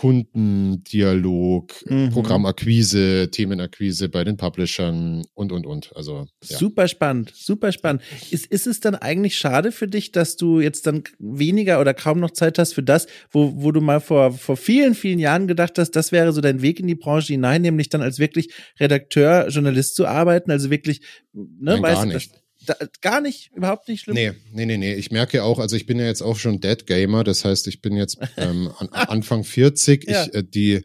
Kundendialog, mhm. Programmakquise, Themenakquise bei den Publishern und, und, und. Also, ja. Super spannend, super spannend. Ist, ist es dann eigentlich schade für dich, dass du jetzt dann weniger oder kaum noch Zeit hast für das, wo, wo du mal vor, vor vielen, vielen Jahren gedacht hast, das wäre so dein Weg in die Branche hinein, nämlich dann als wirklich Redakteur, Journalist zu arbeiten, also wirklich, ne, Nein, weißt, gar nicht. Das, da, gar nicht, überhaupt nicht schlimm. Nee, nee, nee, nee. Ich merke auch, also ich bin ja jetzt auch schon Dead Gamer, das heißt, ich bin jetzt ähm, an, Anfang 40. Ja. Ich, äh, die,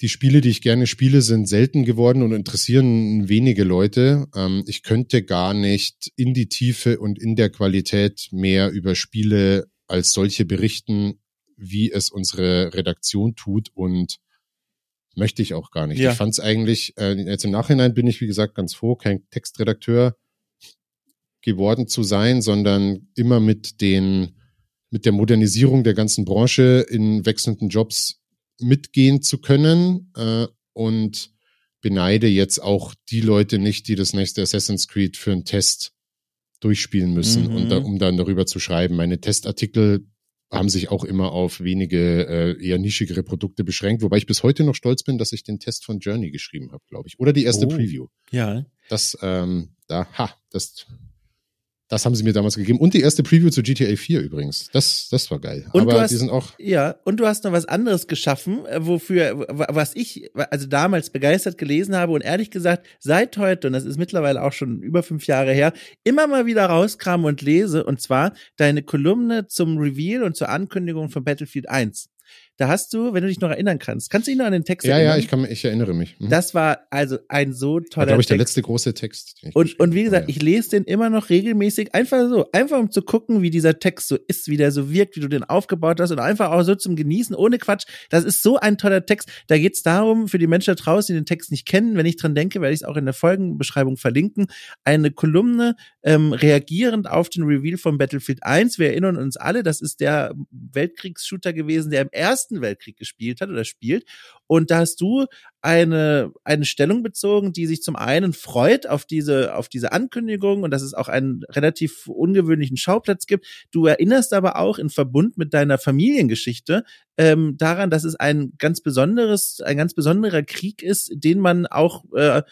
die Spiele, die ich gerne spiele, sind selten geworden und interessieren wenige Leute. Ähm, ich könnte gar nicht in die Tiefe und in der Qualität mehr über Spiele als solche berichten, wie es unsere Redaktion tut und möchte ich auch gar nicht. Ja. Ich fand es eigentlich, äh, jetzt im Nachhinein bin ich, wie gesagt, ganz froh, kein Textredakteur geworden zu sein, sondern immer mit den mit der Modernisierung der ganzen Branche in wechselnden Jobs mitgehen zu können äh, und beneide jetzt auch die Leute nicht, die das nächste Assassin's Creed für einen Test durchspielen müssen, mhm. und da, um dann darüber zu schreiben. Meine Testartikel haben sich auch immer auf wenige äh, eher nischigere Produkte beschränkt, wobei ich bis heute noch stolz bin, dass ich den Test von Journey geschrieben habe, glaube ich. Oder die erste oh. Preview. Ja. Das, ähm, da, ha, das das haben sie mir damals gegeben. Und die erste Preview zu GTA 4 übrigens. Das, das war geil. Und Aber hast, die sind auch. Ja, und du hast noch was anderes geschaffen, äh, wofür, was ich also damals begeistert gelesen habe und ehrlich gesagt seit heute, und das ist mittlerweile auch schon über fünf Jahre her, immer mal wieder rauskram und lese. Und zwar deine Kolumne zum Reveal und zur Ankündigung von Battlefield 1. Da hast du, wenn du dich noch erinnern kannst, kannst du dich noch an den Text ja, erinnern? Ja, ja, ich kann, ich erinnere mich. Mhm. Das war also ein so toller glaube ich, der letzte große Text. Und, und wie gesagt, ja. ich lese den immer noch regelmäßig, einfach so, einfach um zu gucken, wie dieser Text so ist, wie der so wirkt, wie du den aufgebaut hast und einfach auch so zum Genießen, ohne Quatsch. Das ist so ein toller Text. Da geht es darum, für die Menschen da draußen, die den Text nicht kennen, wenn ich dran denke, werde ich es auch in der Folgenbeschreibung verlinken, eine Kolumne ähm, reagierend auf den Reveal von Battlefield 1. Wir erinnern uns alle, das ist der Weltkriegsshooter gewesen, der im Ersten Weltkrieg gespielt gespielt hat oder spielt. Und da hast du eine, eine Stellung bezogen, die sich zum einen freut auf diese, auf diese Ankündigung und dass es auch einen relativ ungewöhnlichen Schauplatz gibt. Du erinnerst aber auch in Verbund mit deiner Familiengeschichte ähm, daran, dass es ein ganz besonderes, ein ganz besonderer Krieg ist, den man auch äh,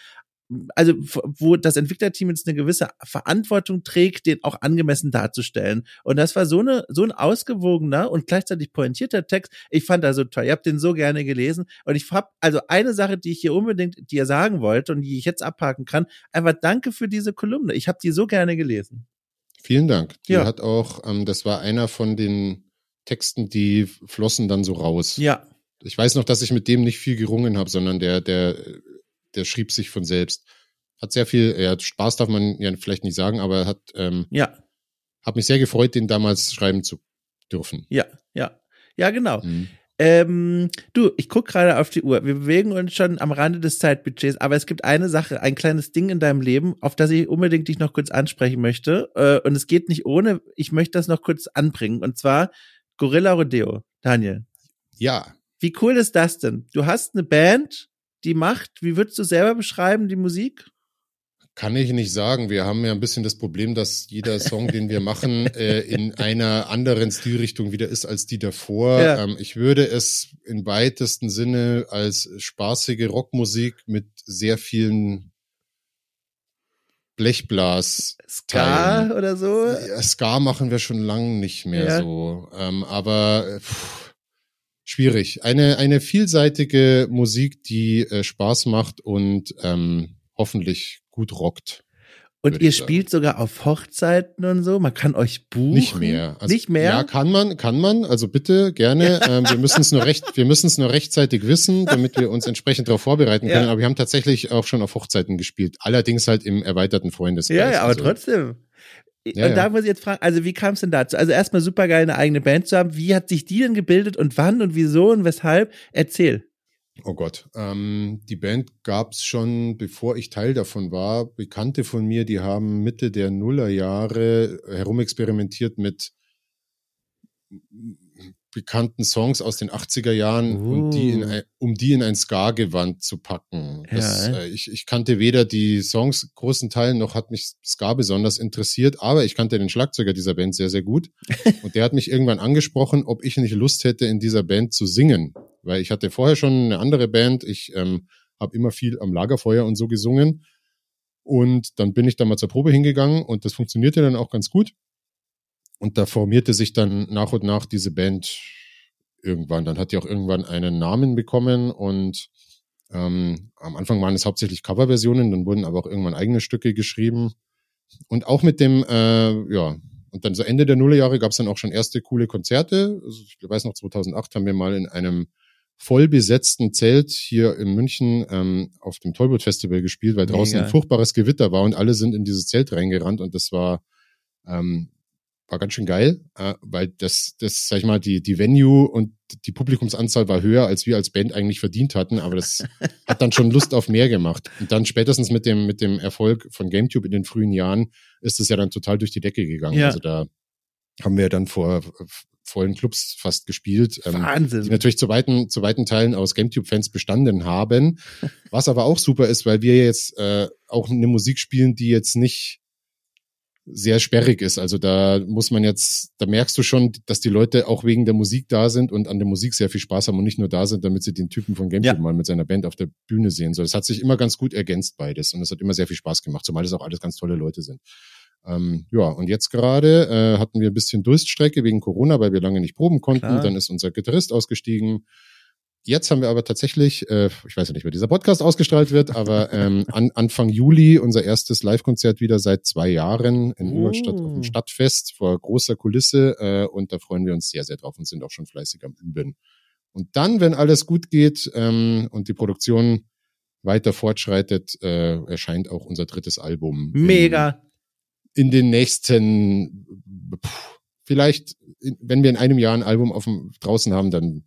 also wo das Entwicklerteam jetzt eine gewisse Verantwortung trägt, den auch angemessen darzustellen. Und das war so eine so ein ausgewogener und gleichzeitig pointierter Text. Ich fand das so toll. Ich habe den so gerne gelesen und ich habe also eine Sache, die ich hier unbedingt dir sagen wollte und die ich jetzt abhaken kann. Einfach danke für diese Kolumne. Ich habe die so gerne gelesen. Vielen Dank. Die ja. hat auch, ähm, das war einer von den Texten, die flossen dann so raus. Ja. Ich weiß noch, dass ich mit dem nicht viel gerungen habe, sondern der der der schrieb sich von selbst. Hat sehr viel, ja, Spaß darf man ja vielleicht nicht sagen, aber hat, ähm, ja. hat mich sehr gefreut, den damals schreiben zu dürfen. Ja, ja. Ja, genau. Mhm. Ähm, du, ich guck gerade auf die Uhr. Wir bewegen uns schon am Rande des Zeitbudgets, aber es gibt eine Sache, ein kleines Ding in deinem Leben, auf das ich unbedingt dich noch kurz ansprechen möchte. Äh, und es geht nicht ohne, ich möchte das noch kurz anbringen. Und zwar Gorilla Rodeo. Daniel. Ja. Wie cool ist das denn? Du hast eine Band, die macht? Wie würdest du selber beschreiben, die Musik? Kann ich nicht sagen. Wir haben ja ein bisschen das Problem, dass jeder Song, den wir machen, äh, in einer anderen Stilrichtung wieder ist als die davor. Ja. Ähm, ich würde es im weitesten Sinne als spaßige Rockmusik mit sehr vielen Blechblas. Ska oder so? Ja, Ska machen wir schon lange nicht mehr ja. so. Ähm, aber äh, pff, schwierig. Eine, eine vielseitige Musik, die äh, Spaß macht und ähm, hoffentlich gut rockt. Und ihr spielt sogar auf Hochzeiten und so. Man kann euch buchen. Nicht mehr. Also, nicht mehr. Ja, kann man, kann man. Also bitte gerne. ähm, wir müssen es nur recht, wir müssen es nur rechtzeitig wissen, damit wir uns entsprechend darauf vorbereiten können. Ja. Aber wir haben tatsächlich auch schon auf Hochzeiten gespielt. Allerdings halt im erweiterten Freundeskreis. Ja, ja aber also. trotzdem. Ja, und da muss ich jetzt fragen, also wie kam es denn dazu? Also erstmal super geil, eine eigene Band zu haben. Wie hat sich die denn gebildet und wann und wieso und weshalb? Erzähl. Oh Gott, ähm, die Band gab's schon, bevor ich Teil davon war. Bekannte von mir, die haben Mitte der Nullerjahre herumexperimentiert mit bekannten Songs aus den 80er Jahren, uh. um, die in uh. ein, um die in ein Ska-Gewand zu packen. Das, ja, äh, ich, ich kannte weder die Songs großen Teilen, noch hat mich Ska besonders interessiert, aber ich kannte den Schlagzeuger dieser Band sehr, sehr gut. Und der hat mich irgendwann angesprochen, ob ich nicht Lust hätte, in dieser Band zu singen. Weil ich hatte vorher schon eine andere Band. Ich ähm, habe immer viel am Lagerfeuer und so gesungen. Und dann bin ich da mal zur Probe hingegangen und das funktionierte dann auch ganz gut. Und da formierte sich dann nach und nach diese Band irgendwann. Dann hat die auch irgendwann einen Namen bekommen und ähm, am Anfang waren es hauptsächlich Coverversionen, dann wurden aber auch irgendwann eigene Stücke geschrieben. Und auch mit dem, äh, ja, und dann so Ende der Nullerjahre gab es dann auch schon erste coole Konzerte. Also ich weiß noch, 2008 haben wir mal in einem voll besetzten Zelt hier in München ähm, auf dem Tollboot Festival gespielt, weil draußen Mega. ein furchtbares Gewitter war und alle sind in dieses Zelt reingerannt und das war ähm, war ganz schön geil, äh, weil das, das, sag ich mal, die, die Venue und die Publikumsanzahl war höher, als wir als Band eigentlich verdient hatten, aber das hat dann schon Lust auf mehr gemacht. Und dann spätestens mit dem, mit dem Erfolg von GameTube in den frühen Jahren ist es ja dann total durch die Decke gegangen. Ja. Also da haben wir dann vor vollen Clubs fast gespielt. Ähm, Wahnsinn. Die natürlich zu weiten, zu weiten Teilen aus GameTube-Fans bestanden haben. Was aber auch super ist, weil wir jetzt äh, auch eine Musik spielen, die jetzt nicht sehr sperrig ist. Also da muss man jetzt, da merkst du schon, dass die Leute auch wegen der Musik da sind und an der Musik sehr viel Spaß haben und nicht nur da sind, damit sie den Typen von GameCube ja. mal mit seiner Band auf der Bühne sehen. So, das hat sich immer ganz gut ergänzt beides und es hat immer sehr viel Spaß gemacht, zumal es auch alles ganz tolle Leute sind. Ähm, ja, und jetzt gerade äh, hatten wir ein bisschen Durststrecke wegen Corona, weil wir lange nicht proben konnten. Klar. Dann ist unser Gitarrist ausgestiegen. Jetzt haben wir aber tatsächlich, äh, ich weiß ja nicht, wer dieser Podcast ausgestrahlt wird, aber ähm, an, Anfang Juli unser erstes Live-Konzert wieder seit zwei Jahren in Ingolstadt auf dem oh. Stadtfest vor großer Kulisse äh, und da freuen wir uns sehr, sehr drauf und sind auch schon fleißig am Üben. Und dann, wenn alles gut geht ähm, und die Produktion weiter fortschreitet, äh, erscheint auch unser drittes Album. Mega. In, in den nächsten, pff, vielleicht, wenn wir in einem Jahr ein Album auf dem, draußen haben, dann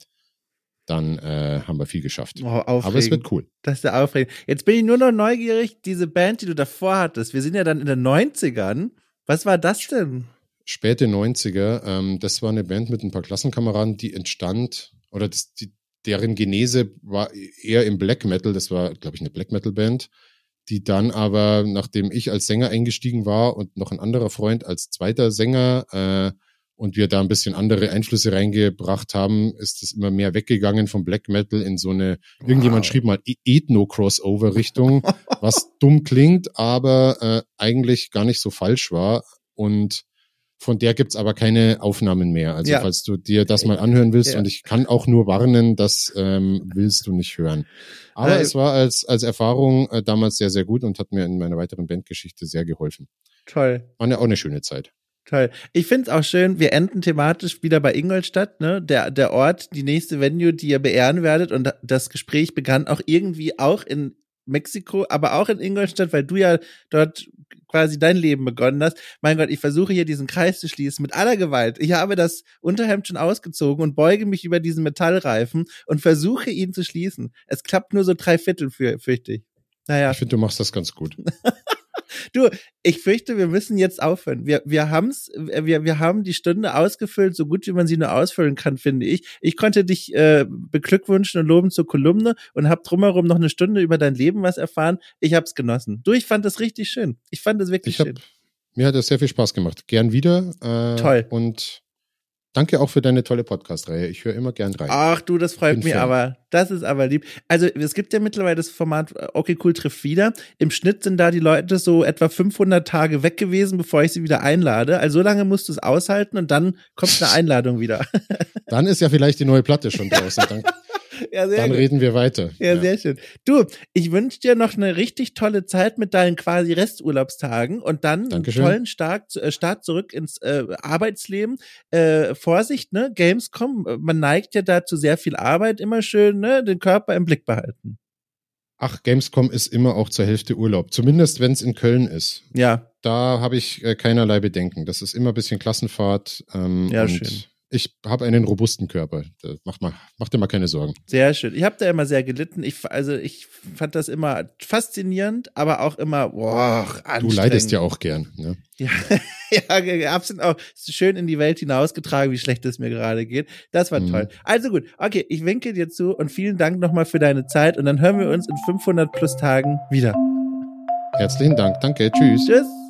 dann äh, haben wir viel geschafft. Oh, Aber es wird cool. Das ist der aufregend. Jetzt bin ich nur noch neugierig, diese Band, die du davor hattest. Wir sind ja dann in den 90ern. Was war das denn? Späte 90er. Ähm, das war eine Band mit ein paar Klassenkameraden, die entstand, oder das, die, deren Genese war eher im Black Metal. Das war, glaube ich, eine Black Metal Band, die dann aber, nachdem ich als Sänger eingestiegen war und noch ein anderer Freund als zweiter Sänger, äh, und wir da ein bisschen andere Einflüsse reingebracht haben, ist es immer mehr weggegangen vom Black Metal in so eine, wow. irgendjemand schrieb mal e-, Ethno-Crossover-Richtung, was dumm klingt, aber äh, eigentlich gar nicht so falsch war. Und von der gibt's aber keine Aufnahmen mehr. Also ja. falls du dir das mal anhören willst, ja. und ich kann auch nur warnen, das ähm, willst du nicht hören. Aber äh, es war als, als Erfahrung äh, damals sehr, sehr gut und hat mir in meiner weiteren Bandgeschichte sehr geholfen. Toll. War eine, auch eine schöne Zeit. Toll. Ich finde es auch schön, wir enden thematisch wieder bei Ingolstadt, ne? Der, der Ort, die nächste Venue, die ihr beehren werdet. Und das Gespräch begann auch irgendwie auch in Mexiko, aber auch in Ingolstadt, weil du ja dort quasi dein Leben begonnen hast. Mein Gott, ich versuche hier diesen Kreis zu schließen mit aller Gewalt. Ich habe das Unterhemd schon ausgezogen und beuge mich über diesen Metallreifen und versuche ihn zu schließen. Es klappt nur so drei Viertel für, fürchte ich. Naja. Ich finde, du machst das ganz gut. Du, ich fürchte, wir müssen jetzt aufhören. Wir, wir haben's, wir, wir haben die Stunde ausgefüllt, so gut wie man sie nur ausfüllen kann, finde ich. Ich konnte dich äh, beglückwünschen und loben zur Kolumne und habe drumherum noch eine Stunde über dein Leben was erfahren. Ich hab's genossen. Du, ich fand das richtig schön. Ich fand das wirklich hab, schön. Mir hat das sehr viel Spaß gemacht. Gern wieder. Äh, Toll. Und Danke auch für deine tolle Podcast-Reihe. Ich höre immer gern rein. Ach du, das freut Bin mich Fan. aber. Das ist aber lieb. Also es gibt ja mittlerweile das Format äh, Okay Cool trifft wieder. Im Schnitt sind da die Leute so etwa 500 Tage weg gewesen, bevor ich sie wieder einlade. Also so lange musst du es aushalten und dann kommt eine Einladung wieder. Dann ist ja vielleicht die neue Platte schon draußen. Dann ja, sehr Dann gut. reden wir weiter. Ja, ja, sehr schön. Du, ich wünsche dir noch eine richtig tolle Zeit mit deinen quasi Resturlaubstagen und dann Dankeschön. einen tollen Start, äh, Start zurück ins äh, Arbeitsleben. Äh, Vorsicht, ne? Gamescom, man neigt ja dazu sehr viel Arbeit, immer schön, ne? Den Körper im Blick behalten. Ach, Gamescom ist immer auch zur Hälfte Urlaub. Zumindest wenn es in Köln ist. Ja. Da habe ich äh, keinerlei Bedenken. Das ist immer ein bisschen Klassenfahrt. Ähm, ja, schön ich habe einen robusten Körper. Mach, mal, mach dir mal keine Sorgen. Sehr schön. Ich habe da immer sehr gelitten. Ich, also ich fand das immer faszinierend, aber auch immer, boah, Du leidest ja auch gern. Ne? Ja, ja, absolut auch schön in die Welt hinausgetragen, wie schlecht es mir gerade geht. Das war mhm. toll. Also gut, okay, ich winke dir zu und vielen Dank nochmal für deine Zeit und dann hören wir uns in 500 plus Tagen wieder. Herzlichen Dank, danke, tschüss. Tschüss.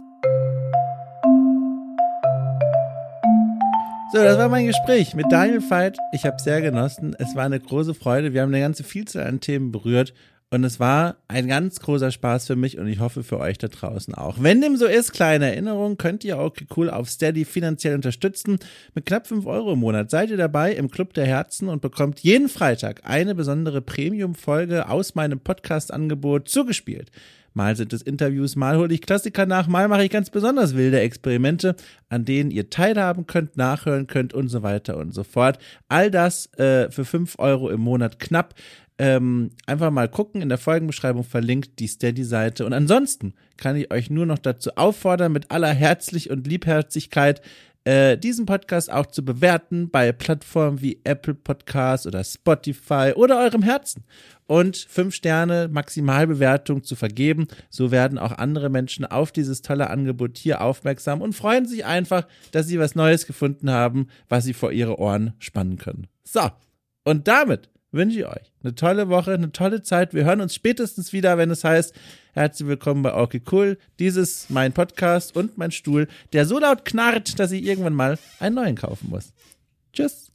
So, das war mein Gespräch mit Daniel Veit. Ich habe sehr genossen. Es war eine große Freude. Wir haben eine ganze Vielzahl an Themen berührt. Und es war ein ganz großer Spaß für mich und ich hoffe für euch da draußen auch. Wenn dem so ist, kleine Erinnerung, könnt ihr auch cool auf Steady finanziell unterstützen. Mit knapp 5 Euro im Monat seid ihr dabei im Club der Herzen und bekommt jeden Freitag eine besondere Premium-Folge aus meinem Podcast-Angebot zugespielt. Mal sind es Interviews, mal hole ich Klassiker nach, mal mache ich ganz besonders wilde Experimente, an denen ihr teilhaben könnt, nachhören könnt und so weiter und so fort. All das äh, für fünf Euro im Monat knapp. Ähm, einfach mal gucken, in der Folgenbeschreibung verlinkt die Steady-Seite. Und ansonsten kann ich euch nur noch dazu auffordern, mit aller Herzlich und Liebherzigkeit äh, diesen Podcast auch zu bewerten bei Plattformen wie Apple Podcasts oder Spotify oder eurem Herzen und fünf Sterne Maximalbewertung zu vergeben. So werden auch andere Menschen auf dieses tolle Angebot hier aufmerksam und freuen sich einfach, dass sie was Neues gefunden haben, was sie vor ihre Ohren spannen können. So, und damit wünsche ich euch eine tolle Woche, eine tolle Zeit. Wir hören uns spätestens wieder, wenn es heißt, herzlich willkommen bei Okay Cool. Dieses mein Podcast und mein Stuhl, der so laut knarrt, dass ich irgendwann mal einen neuen kaufen muss. Tschüss.